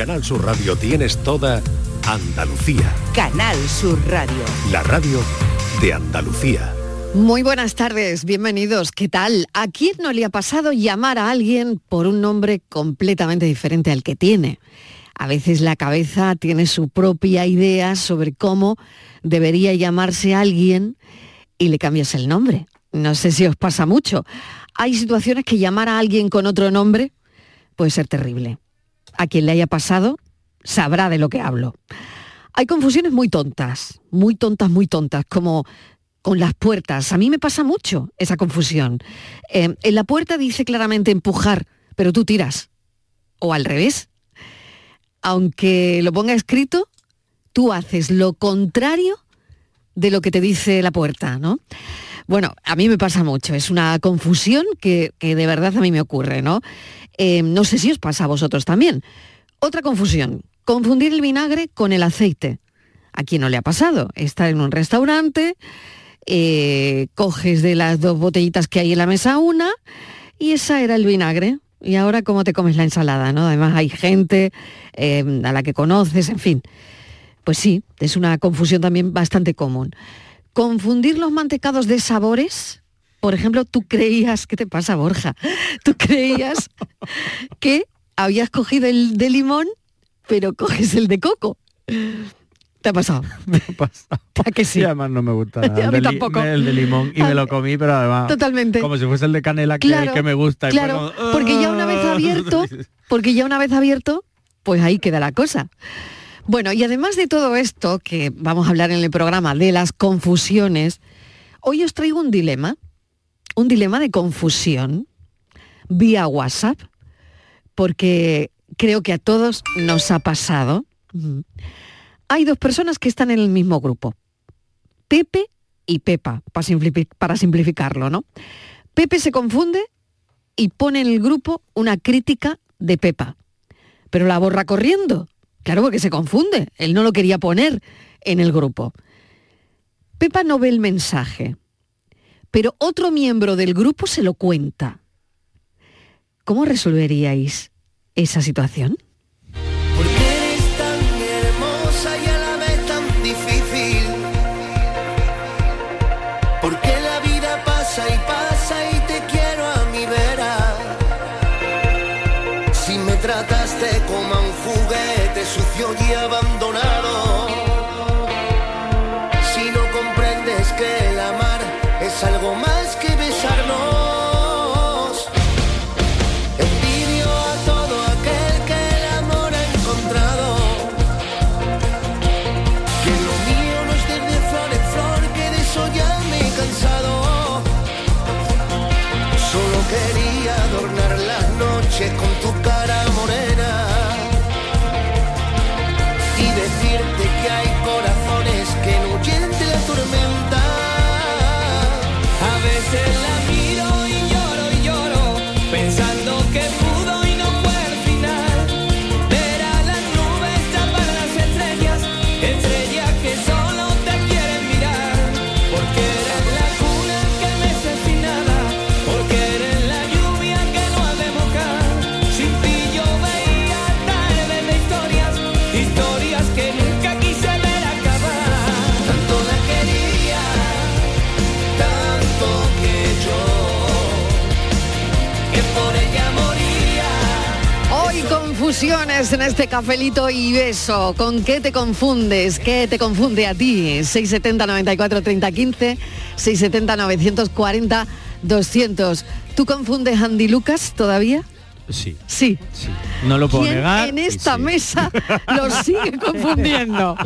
Canal Sur Radio tienes toda Andalucía. Canal Sur Radio. La radio de Andalucía. Muy buenas tardes, bienvenidos. ¿Qué tal? ¿A quién no le ha pasado llamar a alguien por un nombre completamente diferente al que tiene? A veces la cabeza tiene su propia idea sobre cómo debería llamarse alguien y le cambias el nombre. No sé si os pasa mucho. Hay situaciones que llamar a alguien con otro nombre puede ser terrible. A quien le haya pasado sabrá de lo que hablo. Hay confusiones muy tontas, muy tontas, muy tontas, como con las puertas. A mí me pasa mucho esa confusión. Eh, en la puerta dice claramente empujar, pero tú tiras. O al revés. Aunque lo ponga escrito, tú haces lo contrario de lo que te dice la puerta, ¿no? Bueno, a mí me pasa mucho, es una confusión que, de verdad a mí me ocurre, ¿no? Eh, no sé si os pasa a vosotros también. Otra confusión, confundir el vinagre con el aceite. ¿A quién no le ha pasado? Estar en un restaurante, eh, coges de las dos botellitas que hay en la mesa una y esa era el vinagre. Y ahora cómo te comes la ensalada, ¿no? Además hay gente eh, a la que conoces, en fin. Pues sí, es una confusión también bastante común. Confundir los mantecados de sabores, por ejemplo, tú creías, ¿qué te pasa, Borja? Tú creías que habías cogido el de limón, pero coges el de coco. ¿Te ha pasado? Me ha pasado. ¿A que sí? Y además no me gusta nada. A mí tampoco. el de limón y me lo comí, pero además Totalmente. como si fuese el de canela que, Claro, que me gusta. y Claro, como, porque ya una vez "Ah". abierto, porque ya una vez abierto, pues ahí queda la cosa. Bueno, y además de todo esto, que vamos a hablar en el programa de las confusiones, hoy os traigo un dilema, un dilema de confusión vía WhatsApp, porque creo que a todos nos ha pasado. Hay dos personas que están en el mismo grupo, Pepe y Pepa, para simplificarlo, ¿no? Pepe se confunde y pone en el grupo una crítica de Pepa, pero la borra corriendo. Claro, porque se confunde. Él no lo quería poner en el grupo. Pepa no ve el mensaje, pero otro miembro del grupo se lo cuenta. ¿Cómo resolveríais esa situación? En este cafelito y beso. ¿Con qué te confundes? ¿Qué te confunde a ti? 670 94 30 15, 670 940 200. ¿Tú confundes Andy Lucas todavía? Sí, Sí. sí. No lo puedo ¿Quién negar. en esta sí. mesa lo sigue confundiendo?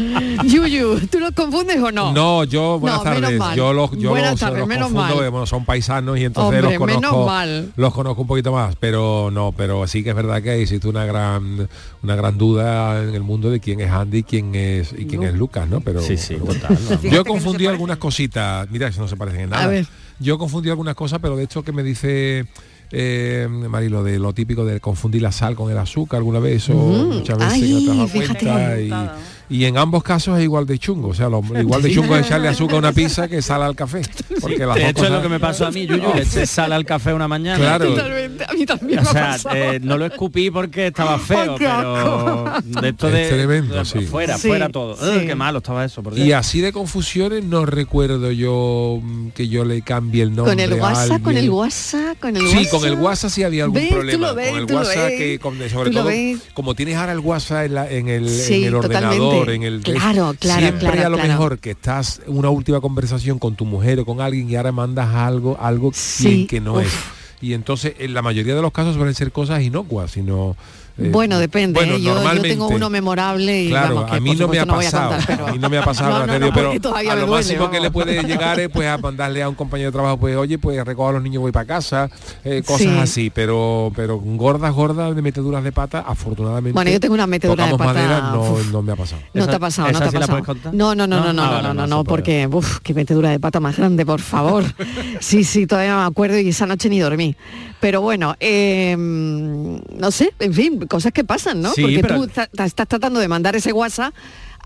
Yuyu, ¿tú lo confundes o no? No, yo, buenas No, menos tardes. mal. Yo los, yo Buenas los, tardes, los menos confundo, mal. bueno, son paisanos y entonces Hombre, los menos conozco, mal. los conozco un poquito más, pero no, pero sí que es verdad que existe una gran, una gran duda en el mundo de quién es Andy y quién es y quién es Lucas, ¿no? Pero Sí, sí, pero- total. vamos. Yo he confundido algunas cositas. Mira, eso no se parecen en nada. A ver. Yo he confundido algunas cosas, pero de hecho que me dice eh, Marilo de lo típico de confundir la sal con el azúcar alguna vez o Mm, muchas veces ay, no te has dado cuenta y, Y en ambos casos es igual de chungo. O sea, lo, igual de chungo es echarle azúcar a una pizza que sal al café. Porque las De hecho es lo que me pasó a mí, Yuyu, le eché sal al café una mañana. Claro. Totalmente, a mí también O me ha sea, pasado. eh, no lo escupí porque estaba feo, pero de esto de, Es tremendo, de- sí. fuera, Sí, fuera todo. sí. Ugh, qué malo estaba eso, por. Y así de confusiones no recuerdo yo mm, que yo le cambie el nombre con el WhatsApp, con el. WhatsApp, con el Sí, WhatsApp. con el WhatsApp sí había algún ¿Ves? Problema. ves, con el WhatsApp que con- sobre todo ves. como tienes ahora el WhatsApp en, la- en el, Sí, en el ordenador, en el Claro, claro, siempre claro, a lo claro. mejor que estás en una última conversación con tu mujer o con alguien y ahora mandas algo, algo Sí, que no uf. es. Y entonces en la mayoría de los casos suelen ser cosas inocuas, sino eh, Bueno, depende. bueno, ¿eh? yo, tengo uno memorable y Claro, vamos, que a mí no me voy pasado, contar, pero- a mí no me ha pasado, No, no, no, pero a lo duele, máximo que le puede llegar es pues a mandarle a un compañero de trabajo, pues oye, pues recojo a los niños, voy para casa, eh, cosas Sí. así, pero pero gordas, gordas de meteduras de pata, afortunadamente. Bueno, yo tengo una metedura de pata, madera, no, no me ha pasado. No ¿Esa- te ha pasado, no te ha sí la pasado. puedes contar? No, no, no, no, ¿No? no, Ah, no, vale, no, no no, no, porque, uff, qué metedura de pata más grande, por favor. Sí, sí, todavía me acuerdo y esa noche ni dormí. Pero bueno, eh, no sé, en fin, cosas que pasan, ¿no? Sí, porque pero- tú estás tratando de mandar ese WhatsApp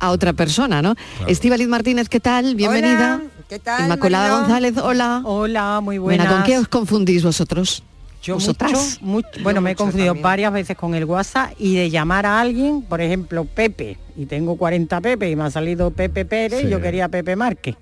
a otra persona, ¿no? Estíbaliz Martínez, ¿qué tal? Bienvenida. Hola, ¿qué tal, Inmaculada? González, hola. Hola, muy Bueno, buenas. ¿con qué os confundís vosotros? Yo ¿Vosotras? mucho, mucho- bueno, me he confundido también. varias veces con el WhatsApp y de llamar a alguien, por ejemplo, Pepe, y tengo 40 Pepe y me ha salido Pepe Pérez, Sí. y yo quería Pepe Márquez.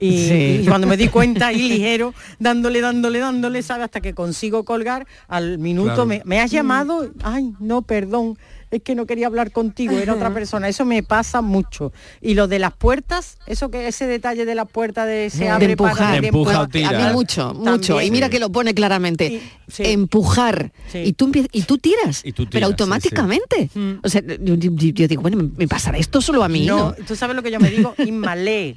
Y, Sí. y cuando me di cuenta ahí ligero, dándole, dándole, dándole, ¿sabe? Hasta que consigo colgar, al minuto Claro. me, me has llamado, ay, no, perdón, es que no quería hablar contigo, era otra persona. Eso me pasa mucho. Y lo de las puertas, eso que ese detalle de la puerta de se de abre empujar, para De empuja o Bueno, a mí mucho, mucho. También. Y mira que lo pone claramente. Y- sí. Empujar. Sí. Y tú y tú tiras. Y tú pero tiras, automáticamente. Mm. O sea, yo, digo, bueno, ¿me, me pasará esto solo a mí? No, No. tú sabes lo que yo me digo, inmalé.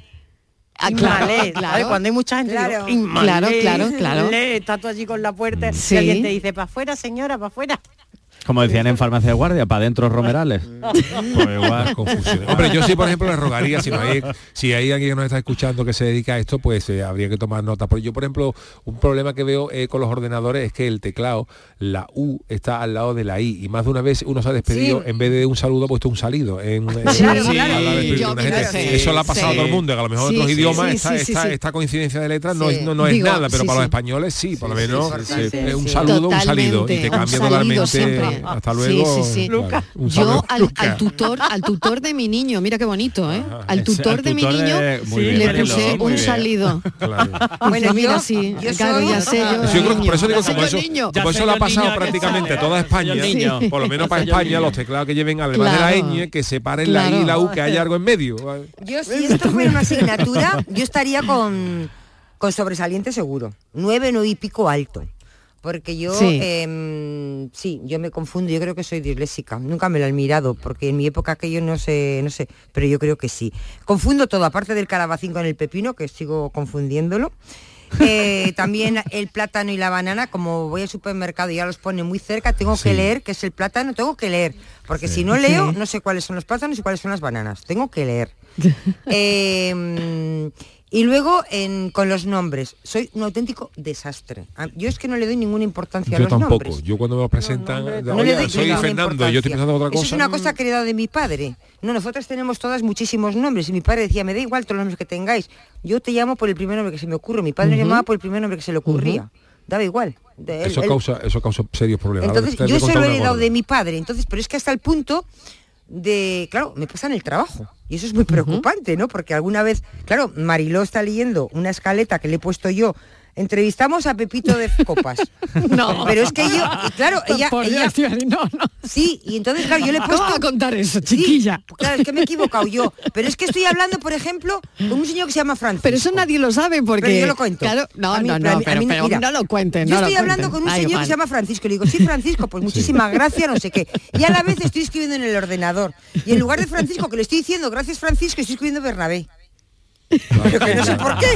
Ah, claro, Inmalé, claro. ¿sabes? Cuando hay mucha gente, Claro. Claro, claro, claro. Estás tú allí con la puerta Sí. y alguien te dice, para afuera, señora, para afuera. Como decían en farmacia de guardia, para adentro romerales. Pues igual. Hombre, yo sí, por ejemplo, le rogaría, si, no hay, si hay alguien que nos está escuchando que se dedica a esto, pues eh, habría que tomar nota. Porque yo, por ejemplo, un problema que veo eh, con los ordenadores es que el teclado, la U está al lado de la I. Y más de una vez uno se ha despedido, Sí. en vez de un saludo, ha puesto un salido. En, en- en- Yo gente. sí. Eso le ha pasado Sí. a todo el mundo, que a lo mejor en otros sí, idiomas sí, esta, sí, sí, esta- sí. esta coincidencia de letras no, es, no, no es Digo, nada, pero sí, para los españoles sí, por lo Sí, menos sí, sí, eh, un saludo, un salido. Y te cambia totalmente. Hasta Sí, luego. sí, sí. claro, un Yo al, al tutor, al tutor de mi niño, mira qué bonito, ¿eh? Al tutor de mi niño de- muy bien, le puse un salido. Claro. Bueno, mira, sí, yo claro, soy- ya sé yo. Eso yo creo que por eso digo, como yo, eso, como eso le ha pasado prácticamente toda España, por lo menos para España, los teclados que lleven además de la ñ, que separen la I y la U, que haya algo en medio. Yo si esto fuera una asignatura, yo estaría con, con sobresaliente seguro. Nueve, nueve y pico alto. Porque yo, Sí. em, sí, yo me confundo, yo creo que soy disléxica. Nunca me lo han mirado, porque en mi época aquello no sé, no sé, pero yo creo que sí. Confundo todo, aparte del calabacín con el pepino, que sigo confundiéndolo. Eh, también el plátano y la banana, como voy al supermercado y ya los pone muy cerca, tengo Sí. que leer qué es el plátano, tengo que leer, porque si no leo, no sé cuáles son los plátanos y cuáles son las bananas, tengo que leer. Eh, y luego en- con los nombres, soy un auténtico desastre. Yo es que no le doy ninguna importancia a Yo los tampoco. nombres. Yo cuando me lo presentan, No "Oye, le doy soy ninguna Fernando, yo estoy importancia. pensando en otra Eso es una cosa que he heredado de mi padre. No, nosotros tenemos todas muchísimos nombres y mi padre decía, me da igual todos los nombres que tengáis. Yo te llamo por el primer nombre que se me ocurre. Mi padre me llamaba por el primer nombre que se le ocurría. Daba igual. De- él- Eso él- causa, eso causa serios problemas. Entonces, yo eso contar lo he heredado de mi padre. Entonces, pero es que hasta el punto de, claro, me pasa en el trabajo. Y eso es muy preocupante, ¿no? Porque alguna vez, claro, Mariló está leyendo una escaleta que le he puesto yo. Entrevistamos a Pepito de Copas. No. Pero es que yo, claro, ella, Por ella- Dios, no, no. sí, y entonces, claro, yo le he ¿Cómo puesto... a contar eso, Sí, chiquilla? claro, es que me he equivocado yo. Pero es que estoy hablando, por ejemplo, con un señor que se llama Francisco. Pero eso nadie lo sabe porque... Pero yo lo cuento. Claro, no, A mí- no, pero a no, mí- a pero, mí- pero mira, no lo cuenten, Yo no estoy hablando cuenten. con un Ay, señor que se llama Francisco. Le digo, sí, Francisco, pues muchísimas gracias, no sé qué. Y a la vez estoy escribiendo en el ordenador. Y en lugar de Francisco, que le estoy diciendo gracias Francisco, estoy escribiendo Bernabé. Pero que no sé por qué.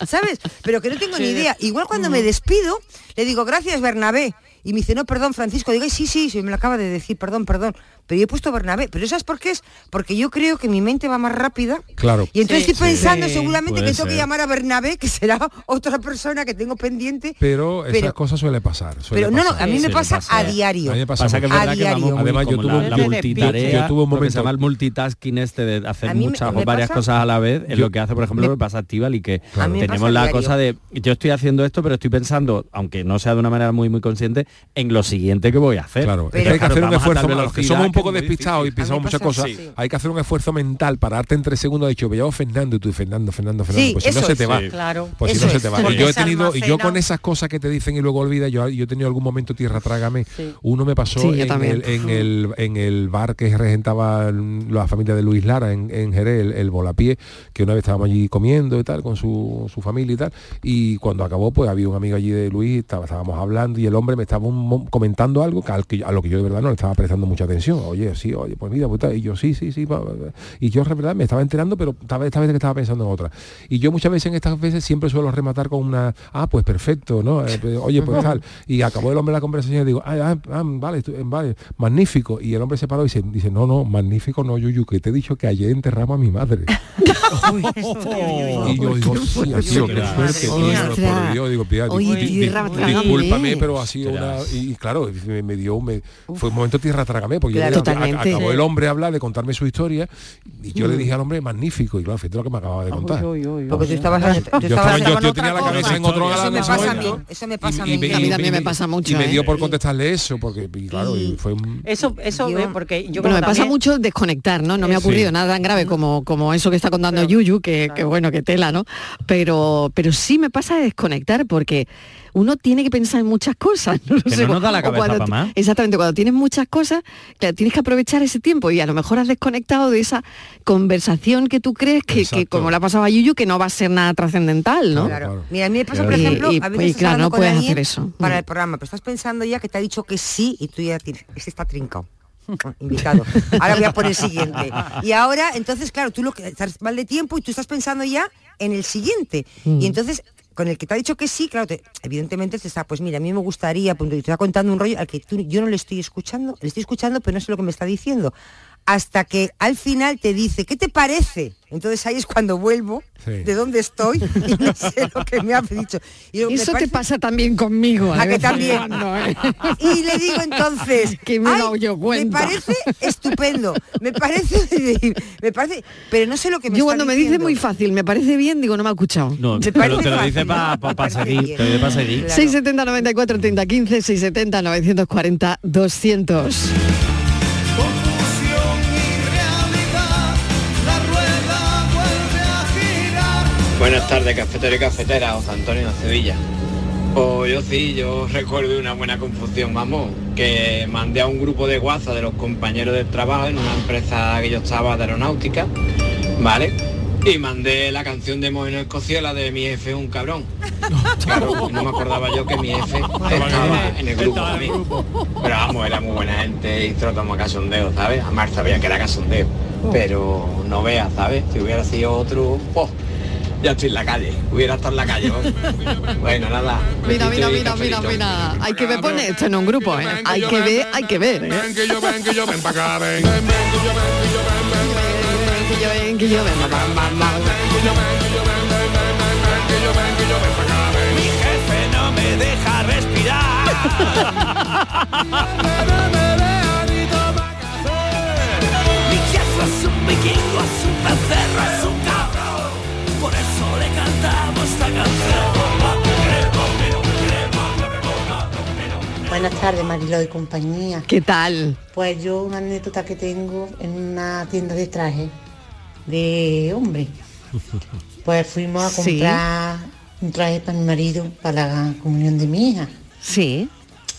¿Sabes? Pero que no tengo ni idea. Igual cuando me despido, le digo gracias Bernabé. Y me dice, no, perdón, Francisco. Digo, "Ay, sí, sí, sí, me lo acaba de decir, perdón, perdón. Pero yo he puesto Bernabé. ¿Pero ¿sabes por qué es? Porque yo creo que mi mente va más rápida. Claro. Y entonces Sí, estoy pensando sí. seguramente que tengo que llamar a Bernabé, que será otra persona que tengo pendiente. Pero esas cosas suele pasar. suele Pero no, no, a mí Sí, me pasa, pasa. a diario. A mí me pasa Pasa que. A diario. Además, yo tuve la, multitarea, yo tuve un lo que se momento- llama el multitasking este de hacer me- muchas me o varias pasa- cosas a la vez, es lo que hace, por ejemplo, me- lo que pasa a Estíbal y que tenemos la cosa de yo estoy haciendo esto, pero estoy pensando, aunque no sea de una manera muy muy consciente, en lo siguiente que voy a hacer. Claro, Pero- hay que hacer un esfuerzo, los que somos un poco despistados y pensamos muchas cosas, hay que hacer un esfuerzo mental, pararte en tres segundos, de hecho, me llamo Fernando y tú Fernando, Fernando, Fernando, Sí, pues si no se te va. Claro. Pues si no se te va. Y yo he tenido, y yo con esas cosas que te dicen y luego olvidas, yo, yo he tenido algún momento tierra trágame. Uno me pasó en, el, en, el, en el bar que regentaba la familia de Luis Lara en, en Jerez, el, el Volapié, que una vez estábamos allí comiendo y tal, con su, su familia y tal. Y cuando acabó, pues había un amigo allí de Luis, estábamos hablando y el hombre me estaba un comentando algo que al que- a lo que yo de verdad no le estaba prestando mucha atención. Oye, sí, oye, pues mira, pues y yo sí, sí, sí. Y yo verdad me estaba enterando, pero esta vez, esta vez que estaba pensando en otra. Y yo muchas veces en estas veces siempre suelo rematar con una, ah, pues perfecto, ¿no? Eh, pues, oye, pues tal. Y acabó el hombre la conversación y digo, ah, ah, ah, vale, vale, magnífico. Y el hombre se paró y dice, dice, no, no, magnífico no, Yuyu, que te he dicho que ayer enterramos a mi madre. y yo digo, sí, tío, qué suerte, tío, Ostras. por Dios, digo, "Pía, Oye, di- di- tierra, di- trágame. discúlpame, pero ha sido una... Y, claro, me, dio, fue un momento tierra trágame, porque acabó el hombre a hablar de contarme su historia y yo le dije al hombre, magnífico, y claro, fíjate lo que me acababa de contar. Porque tú estabas... Yo, tenía la cabeza en otro Eso lado Eso me pasa a mí, eso me pasa a Y- mí. también me- pasa mucho, Y me ¿eh? dio por contestarle eso, porque claro, fue un... Eso, eso, eh, porque yo Bueno, me pasa mucho desconectar, ¿no? No me ha ocurrido nada tan grave como, como eso que está contando Pero- Yuyu, que, que claro. bueno, que tela, ¿no? Pero, pero sí me pasa de desconectar porque uno tiene que pensar en muchas cosas. No Que sé, no nos da la cabeza cuando. Exactamente, cuando tienes muchas cosas, claro, tienes que aprovechar ese tiempo y a lo mejor has desconectado de esa conversación que tú crees que, que como le ha pasado a Yuyu, que no va a ser nada trascendental, ¿no? Claro. Claro. Mira, a mí me pasa, por ejemplo, Y- y- a y veces claro, no puedes hacer eso. para Mm. el programa, pero estás pensando ya que te ha dicho que sí y tú ya tienes, este está trincado. invitado. Ahora voy a poner el siguiente. Y ahora, entonces, claro, tú lo que estás mal de tiempo y tú estás pensando ya en el siguiente. Mm. Y entonces, con el que te ha dicho que sí, claro, te- evidentemente te está, pues mira, a mí me gustaría, punto, y te está contando un rollo al que tú, yo no le estoy escuchando, le estoy escuchando, pero no sé lo que me está diciendo. Hasta que al final te dice, ¿qué te parece? Entonces ahí es cuando vuelvo Sí. de dónde estoy y no sé lo que me ha dicho. Y digo, me Eso te pasa también conmigo. ¿A que vez en también? cuando, ¿eh? Y le digo entonces, Que me he "Ay, dado yo cuenta". Me parece estupendo, me parece, me parece, pero no sé lo que me Yo cuando me dice diciendo. muy fácil, me parece bien, digo, no me ha escuchado. No, te lo, parece te lo dice para. Me parece seguir, te lo dice para seguir. Claro. 670 94 30 15 670 940 200 Buenas tardes, cafetero y cafetera, José Antonio de Sevilla. Pues yo sí, yo recuerdo una buena confusión, vamos, que mandé a un grupo de WhatsApp de los compañeros del trabajo en una empresa que yo estaba de aeronáutica, ¿vale? Y mandé la canción de Moeno Escociola de mi jefe es un cabrón. Claro, no me acordaba yo que mi jefe estaba en el grupo también. Pero vamos, era muy buena gente y tomó a casondeo, ¿sabes? Además sabía que era casondeo. Pero no veas, ¿sabes? Si hubiera sido otro, pues, ya estoy en la calle. Hubiera estado en la calle. Bueno, nada. Mira, mira, mira, mira, mira. Hay que ver, pone esto en un grupo, ¿eh? Hay que ver, hay que ver, ¿eh? Ven, que yo ven, que yo ven para acá, ven. Que yo ven, que yo ven. Va, va. Mi jefe no me deja respirar. Mi jefe es un vikingo, es un becerro, Buenas tardes, Mariló y compañía. ¿Qué tal? Pues yo una anécdota que tengo en una tienda de traje de hombre. Pues fuimos a Sí. comprar un traje para mi marido para la comunión de mi hija. Sí.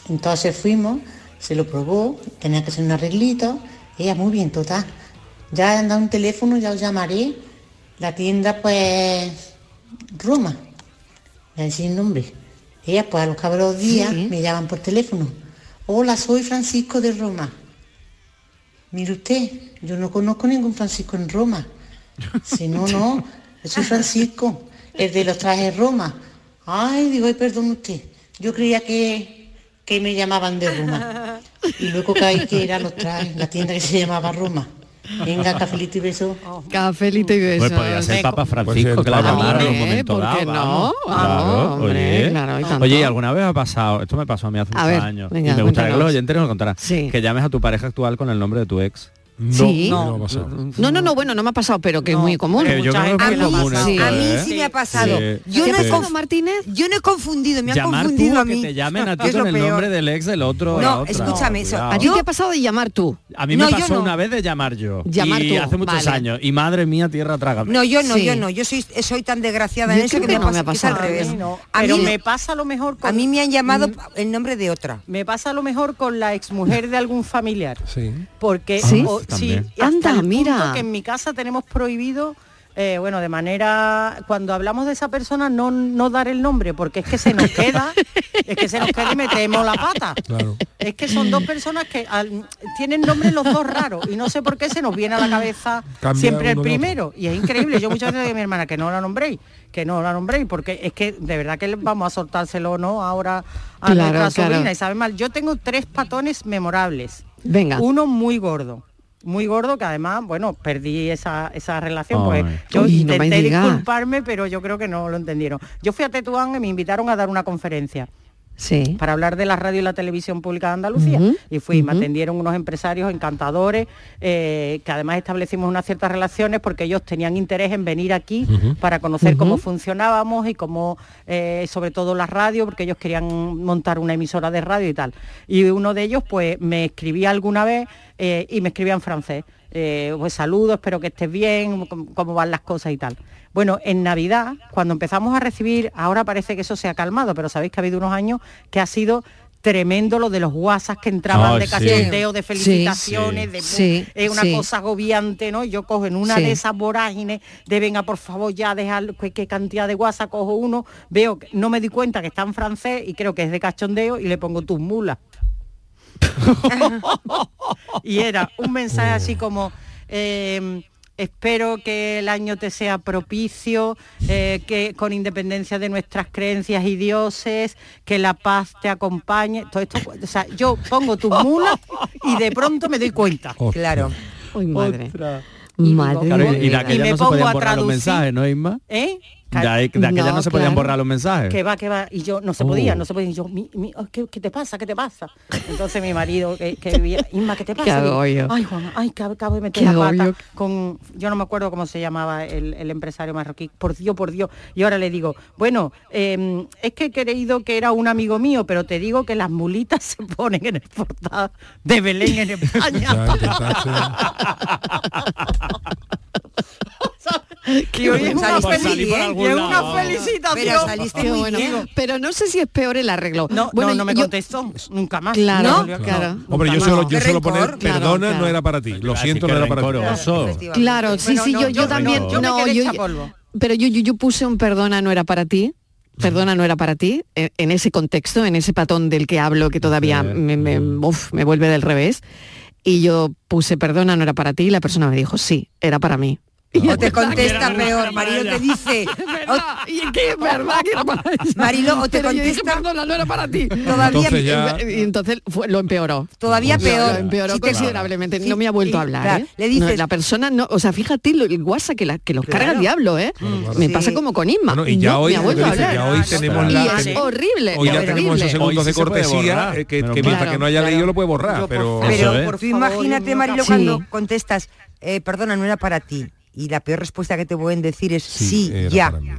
Entonces fuimos, se lo probó, tenía que hacer un arreglito, ella muy bien, total. Ya han dado un teléfono, ya os llamaré. La tienda pues Roma. El nombre. Ella pues a los cabros días Sí. me llaman por teléfono. Hola, soy Francisco de Roma. Mire usted, yo no conozco ningún Francisco en Roma. Si no, no, yo soy Francisco, el de los trajes Roma. Ay, digo, ay, perdón usted. Yo creía que, que me llamaban de Roma. Y luego caí que era los trajes, la tienda que se llamaba Roma. Venga, cafelito y beso. Cafelito y besos. Pues podría ser Papa Pues Francisco, claro, Papa claro, en un momento ¿por dado, qué no? vamos. Vamos, Claro, hombre, oye. claro, y tanto. Oye, ¿y alguna vez ha pasado, esto me pasó a mí hace A muchos ver, años, venga, y me gustaría que los oyentes nos contaran, Sí. que llames a tu pareja actual con el nombre de tu ex. No, Sí. no, ha pasado. No, no, no, bueno, no me ha pasado, pero que es muy común. Yo creo que ha común pasado. A mí ¿eh? sí me ha pasado. Sí. Yo ¿Qué no ha he pasado, conf- Martínez? Yo no he confundido, me han Llamar confundido tú, a mí. que te llamen a ti es lo con el peor. nombre del ex del otro. No, escúchame, eso-. ¿A ti te ha pasado de llamar tú? A mí No, me pasó no. una vez de llamar yo. Llamar y tú, hace muchos vale. años. Y madre mía, tierra trágame. No, yo no, Sí. yo no. Yo soy, soy tan desgraciada Yo en eso que, me, no me pasa, ha es al pasado. revés. A Pero mí, me pasa lo mejor con, a mí me han llamado Mm. el nombre de otra. me pasa a lo mejor con la exmujer de algún familiar. Sí. Porque También. sí, hasta Anda, el punto mira. que en mi casa tenemos prohibido eh, bueno, de manera cuando hablamos de esa persona no, no dar el nombre, porque es que se nos queda, es que se nos queda y metemos la pata. Claro. Es que son dos personas que al- tienen nombres los dos raros y no sé por qué se nos viene a la cabeza Cambia siempre el primero. Y es increíble. Yo muchas veces digo a mi hermana que no la nombréis, que no la nombréis, porque es que de verdad que vamos a soltárselo no ahora a Claro, nuestra claro. sobrina y sabe mal. Yo tengo tres patones memorables. Venga. Uno muy gordo. Muy gordo que además, bueno, perdí esa, esa relación, pues yo Uy, intenté disculparme, pero yo creo que no lo entendieron. Yo fui a Tetuán y me invitaron a dar una conferencia Sí. para hablar de la radio y la televisión pública de Andalucía. Y fui, me ujú. atendieron unos empresarios encantadores, eh, que además establecimos unas ciertas relaciones porque ellos tenían interés en venir aquí para conocer cómo funcionábamos y cómo, eh, sobre todo la radio, porque ellos querían montar una emisora de radio y tal. Y uno de ellos pues me escribía alguna vez eh, y me escribía en francés. Eh, pues saludos, espero que estés bien, cómo, cómo van las cosas y tal. Bueno, en Navidad, cuando empezamos a recibir, ahora parece que eso se ha calmado, pero sabéis que ha habido unos años que ha sido tremendo lo de los WhatsApp que entraban de sí. cachondeo, de felicitaciones, de Sí, es una sí. cosa agobiante, ¿no? Yo cojo en una Sí. de esas vorágines de venga, por favor, ya dejar qué, cantidad de WhatsApp cojo uno, veo que no me di cuenta que está en francés y creo que es de cachondeo y le pongo tus mulas. y era un mensaje así como eh, espero que el año te sea propicio, eh, que con independencia de nuestras creencias y dioses, que la paz te acompañe. Todo esto, o sea, yo pongo tus mulas y de pronto me doy cuenta. Claro. Uy, madre. Y Madre digo, Claro, mía. y, y Y me no pongo a los traducir. mensajes, ¿no, Isma? ¿Eh? De, de aquella no, No, se podían claro. borrar los mensajes. que va, que va, y yo no se Oh. podía, no se podía, y yo, mi- mi- oh, ¿qué, qué te pasa? ¿Qué te pasa? Entonces mi marido, que, que vivía, Inma, ¿qué te pasa? Qué agobio. ay, Juan, ay, que acabo de meter la pata con, yo no me acuerdo cómo se llamaba el, el empresario marroquí, por Dios, por Dios, y ahora le digo, bueno, eh, es que he creído que era un amigo mío, pero te digo que las mulitas se ponen en el portal de Belén en España. Y hoy es una, Saliste felici- muy bien. y es una felicitación. Pero muy bueno. bien. Pero no sé si es peor el arreglo. No, Bueno, no, no me yo- contestó, nunca más. Claro, claro. no, Hombre, yo solo, yo solo poner. Claro, perdona claro. no era para ti. Lo siento, que no era para ti. Claro, sí, sí, yo, también. no, yo, pero yo, yo, yo puse un perdona no era para ti. Perdona no era para ti, en, en ese contexto, en ese patón del que hablo que todavía me, me- uf, me vuelve del revés. Y yo puse perdona no era para ti y la persona me dijo sí, era para mí. Y O es te contesta era peor, Marilo te dice, Es verdad, y es que es verdad que era para ella. Marilo, o te Pero yo dije, contesta- perdona, no era para ti. Todavía- Entonces ya- Y entonces fue- lo empeoró. todavía Lo- peor. Lo empeoró te- considerablemente. Sí, no me ha vuelto y- a hablar. claro, ¿eh? le dices- No, la persona no, o sea, fíjate lo- el WhatsApp que, la, que los carga el diablo, ¿eh? Me Sí. pasa como con Isma. Bueno, y ya no hoy, me ha vuelto a hablar. ya hoy tenemos y la es ten- horrible. Hoy ya horrible. tenemos esos segundos de sí cortesía eh, que, mientras que no haya Claro. leído lo puede borrar, pero ¿eh? por imagínate, Marilo, Sí. cuando contestas, eh, perdona, no era para ti. Y la peor respuesta que te pueden decir es sí, era ya. para mí.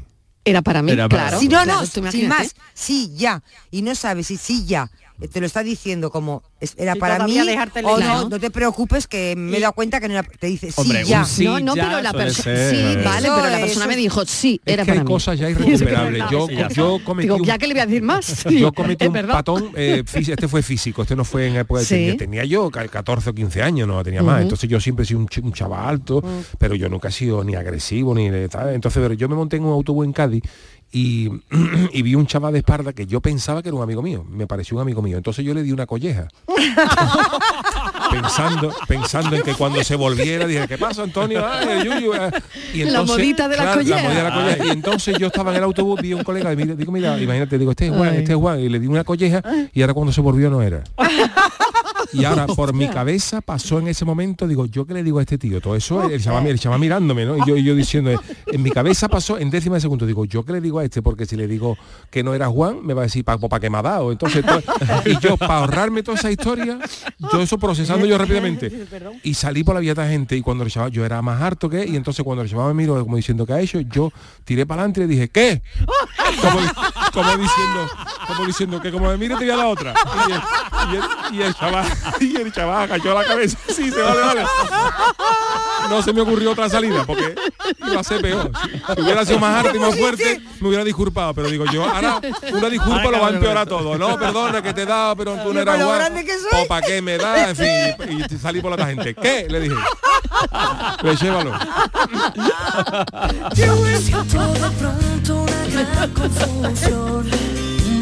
Era para mí, Era para claro. Si no, Claro, no, tú sin más, sí, ya. Y no sabes si sí, ya. Eh, Te lo está diciendo como era Sí, para mí dejarte o no, no te preocupes que me he dado cuenta que no era, te dice sí, Hombre, ya. sí no, no, ya pero la persona vale, Eso pero la persona me dijo sí, Es era que hay para mí. cosas ya irrecuperables. Yo, yo cometí Digo, un ya que le voy a decir más. yo cometí un verdad. patón, eh, este fue físico, este no fue en época de Sí. tenía, tenía yo ca- 14 o 15 años, no tenía más. Entonces yo siempre he sido un, ch- un chaval alto, pero yo nunca he sido ni agresivo ni de tal. Entonces pero yo me monté en un autobús en Cádiz y, y vi un chaval de espalda que yo pensaba que era un amigo mío, me pareció un amigo mío. Entonces yo le di una colleja. pensando, pensando en que cuando se volviera dije, ¿qué pasa, Antonio? Ay, el yuyu, eh". Y La modita de la claro, modita de la collera. Y entonces yo estaba en el autobús, vi a un colega y me digo, mira, imagínate, digo, este es Juan, este es Juan, y le di una colleja y ahora cuando se volvió no era. Y ahora por mi cabeza pasó en ese momento, digo, ¿yo qué le digo a este tío? Todo eso, el chaval, el chaval mirándome, ¿no? Y yo, y yo diciendo, en mi cabeza pasó en décima de segundo, digo, ¿yo qué le digo a este? Porque si le digo que no era Juan, me va a decir, ¿para pa qué me ha dado? Entonces, to- y yo, para ahorrarme toda esa historia, yo eso procesando yo rápidamente. Y salí por la vía gente y cuando el chaval, yo era más harto que, y entonces cuando el chaval me miró como diciendo que ha hecho, yo tiré para adelante y le dije, ¿qué? Como, como diciendo, como diciendo que como me mire te voy a la otra. Y el, y el- y el chaval, y el chaval agachó la cabeza. Sí, se vale, vale. No se me ocurrió otra salida porque iba a ser peor. Si hubiera sido más harto y más fuerte, me hubiera disculpado. Pero digo yo, ahora una disculpa lo va a empeorar todo. No, perdona que te he dado, pero tú no eras soy. O para qué me da, en fin. Y salí por la gente. ¿Qué? Le dije. Pues llévalo. Siento de pronto una gran confusión,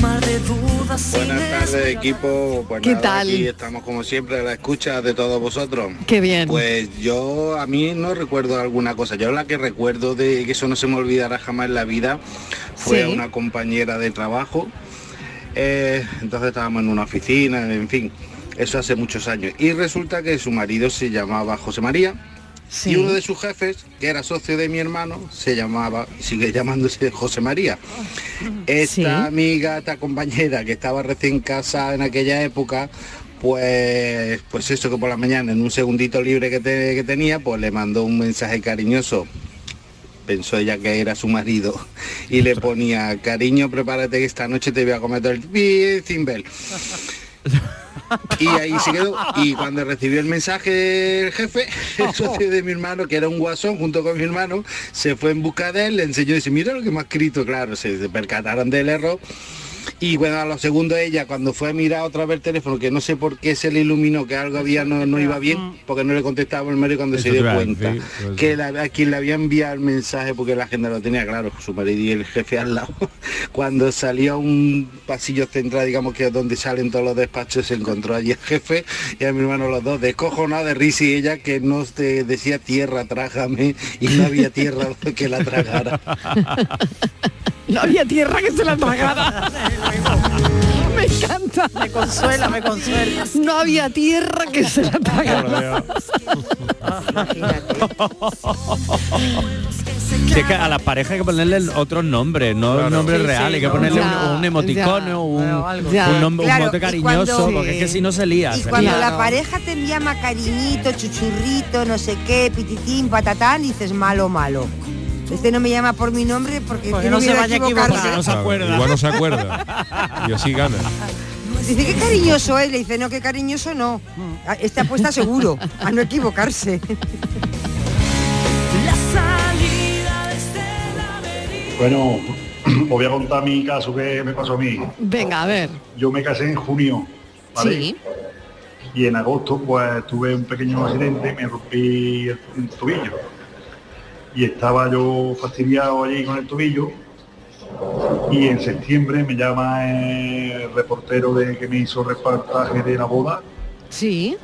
Buenas tardes equipo, pues ¿Qué nada, tal? aquí estamos como siempre a la escucha de todos vosotros. Qué bien. Pues yo a mí no recuerdo alguna cosa, yo la que recuerdo de que eso no se me olvidará jamás en la vida fue Sí. una compañera de trabajo, Eh, entonces estábamos en una oficina, en fin, eso hace muchos años. Y resulta que su marido se llamaba José María. Sí. Y uno de sus jefes, que era socio de mi hermano, se llamaba, sigue llamándose José María. Esta Sí. amiga, esta compañera que estaba recién casada en aquella época, pues, pues eso que por la mañana, en un segundito libre que, te- que tenía, pues le mandó un mensaje cariñoso. Pensó ella que era su marido y le ponía, cariño, prepárate que esta noche te voy a cometer el cimbel. Y ahí se quedó. Y cuando recibió el mensaje el jefe, el socio de mi hermano, que era un guasón junto con mi hermano, se fue en busca de él, le enseñó y dice, mira lo que me ha escrito, claro, se se percataron del error. Y bueno, a los segundos ella, cuando fue a mirar otra vez el teléfono, que no sé por qué se le iluminó que algo había no, no iba bien, porque no le contestaba el marido cuando Eso se dio cuenta pues, que la- a quien le había enviado el mensaje, porque la agenda lo tenía claro, su marido y el jefe al lado, cuando salió a un pasillo central, digamos que es donde salen todos los despachos, se encontró allí el jefe y a mi hermano los dos, descojonados de risa y ella que no te decía tierra, trágame, y no había tierra que la tragara. No había tierra que se la tragara. me encanta. Me consuela, me consuela. No había tierra que se la tragara. Si es que a las parejas hay que ponerle otros nombres, no Claro. nombres Sí, sí, reales, hay que ponerle ya, un, un emoticono, ya. un, nombre- un mote cariñoso, cuando- porque es que si no se lía. Y se cuando lía. la pareja te llama cariñito, chuchurrito, no sé qué, pititín, patatán, dices malo, malo. Este no me llama por mi nombre porque, Porque no se vaya a equivocar. No se acuerda. Igual no se acuerda. Y así gana. Dice, qué cariñoso es. Le dice, no, qué cariñoso no. Este apuesta seguro a no equivocarse. La salida de este. Bueno, os voy a contar mi caso que me pasó a mí. Venga, a ver. Yo me casé en junio, ¿vale? Sí. Y en agosto pues tuve un pequeño accidente, me rompí el, el tobillo. Y estaba yo fastidiado allí con el tobillo. Y en septiembre me llama el reportero de que me hizo reportaje de la boda Sí.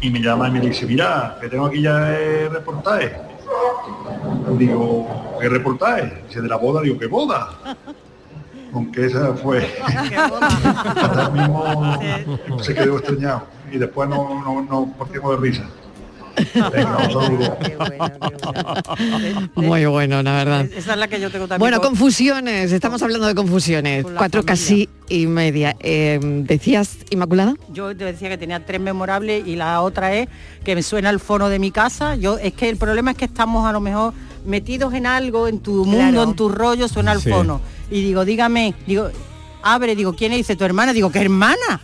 y me llama y me dice, mira, que tengo aquí ya el reportaje. Digo, ¿qué reportaje? Dice, de la boda, digo, ¿qué boda? Aunque esa fue, hasta mismo se quedó extrañado y después no, no, no partimos de risa. Muy bueno, la verdad. Esa es la que yo tengo también. Bueno, con- confusiones, estamos hablando de confusiones. Con Cuatro casi y media. Eh, ¿Decías, Inmaculada? Yo te decía que tenía tres memorables y la otra es que me suena el fono de mi casa. Yo es que el problema es que estamos a lo mejor metidos en algo, en tu mundo, Claro. en tu rollo, suena el Sí. fono. Y digo, dígame, digo, abre, digo, ¿quién es? Dice tu hermana, digo, ¿qué hermana?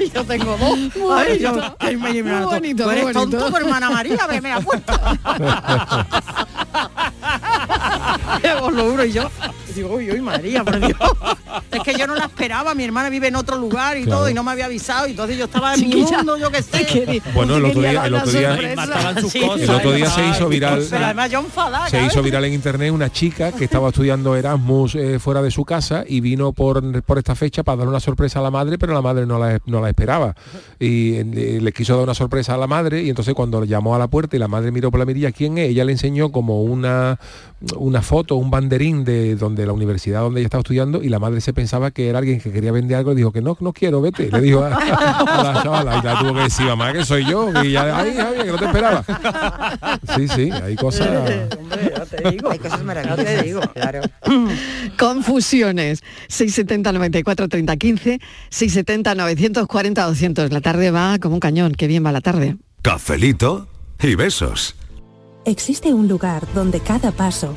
Y yo tengo dos. Ay, yo- ay, me- me- Muy bonito, tú muy eres tonto, bonito. tu hermana María, me. Os lo juro, y yo digo, uy, uy, María, por Dios. Es que yo no la esperaba, mi hermana vive en otro lugar y Claro. todo, y no me había avisado, y entonces yo estaba en mi mundo, yo qué sé. Bueno, el otro día, el otro día, Sí, el otro día se hizo viral. Pero además yo enfadada. Se hizo viral en internet una chica que estaba estudiando Erasmus eh, fuera de su casa y vino por, por esta fecha para dar una sorpresa a la madre, pero la madre no la, no la esperaba. Y eh, le quiso dar una sorpresa a la madre y entonces cuando llamó a la puerta y la madre miró por la mirilla quién es, ella le enseñó como una, una foto, un banderín de donde la universidad donde ella estaba estudiando y la madre se pensaba que era alguien que quería vender algo y dijo que no, no quiero, vete. Le dijo a, a la chavala y la tuvo que decir, mamá, que soy yo. Y ya, ay, Javier, que no te esperaba. Sí, sí, hay cosas... Hay cosas maravillosas. Claro. Confusiones. 670 94 30 15, 670 940 200. La tarde va como un cañón. Qué bien va la tarde. Cafelito y besos. Existe un lugar donde cada paso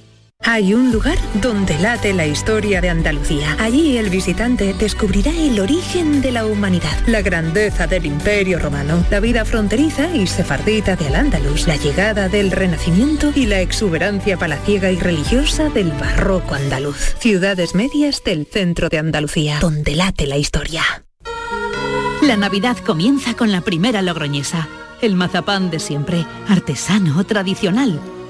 Hay un lugar donde late la historia de Andalucía. Allí el visitante descubrirá el origen de la humanidad, la grandeza del imperio romano, la vida fronteriza y sefardita de Al-Ándalus, la llegada del renacimiento y la exuberancia palaciega y religiosa del barroco andaluz. Ciudades medias del centro de Andalucía, donde late la historia. La Navidad comienza con la primera logroñesa. El mazapán de siempre, artesano, tradicional.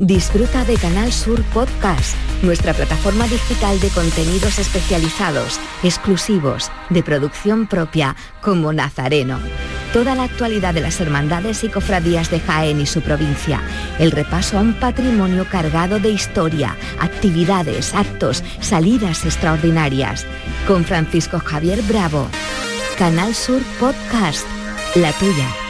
Disfruta de Canal Sur Podcast, nuestra plataforma digital de contenidos especializados, exclusivos, de producción propia, como Nazareno. Toda la actualidad de las hermandades y cofradías de Jaén y su provincia. El repaso a un patrimonio cargado de historia, actividades, actos, salidas extraordinarias. Con Francisco Javier Bravo. Canal Sur Podcast, la tuya.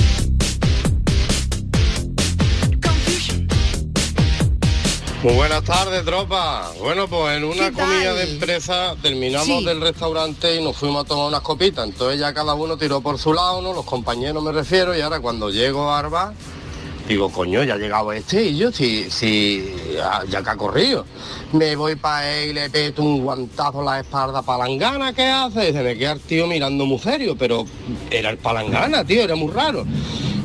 Muy buenas tardes, tropa. Bueno, pues en una ¿Qué comida de empresa terminamos Sí. del restaurante y nos fuimos a tomar unas copitas. Entonces ya cada uno tiró por su lado, ¿no? Los compañeros me refiero. Y ahora cuando llego a Arba, digo, coño, ya ha llegado este y yo, si, si, ya, ya que ha corrido. Me voy para él y le peto un guantazo en la espalda palangana, ¿qué hace? Y se me queda el tío mirando muy serio, pero era el palangana, tío, era muy raro.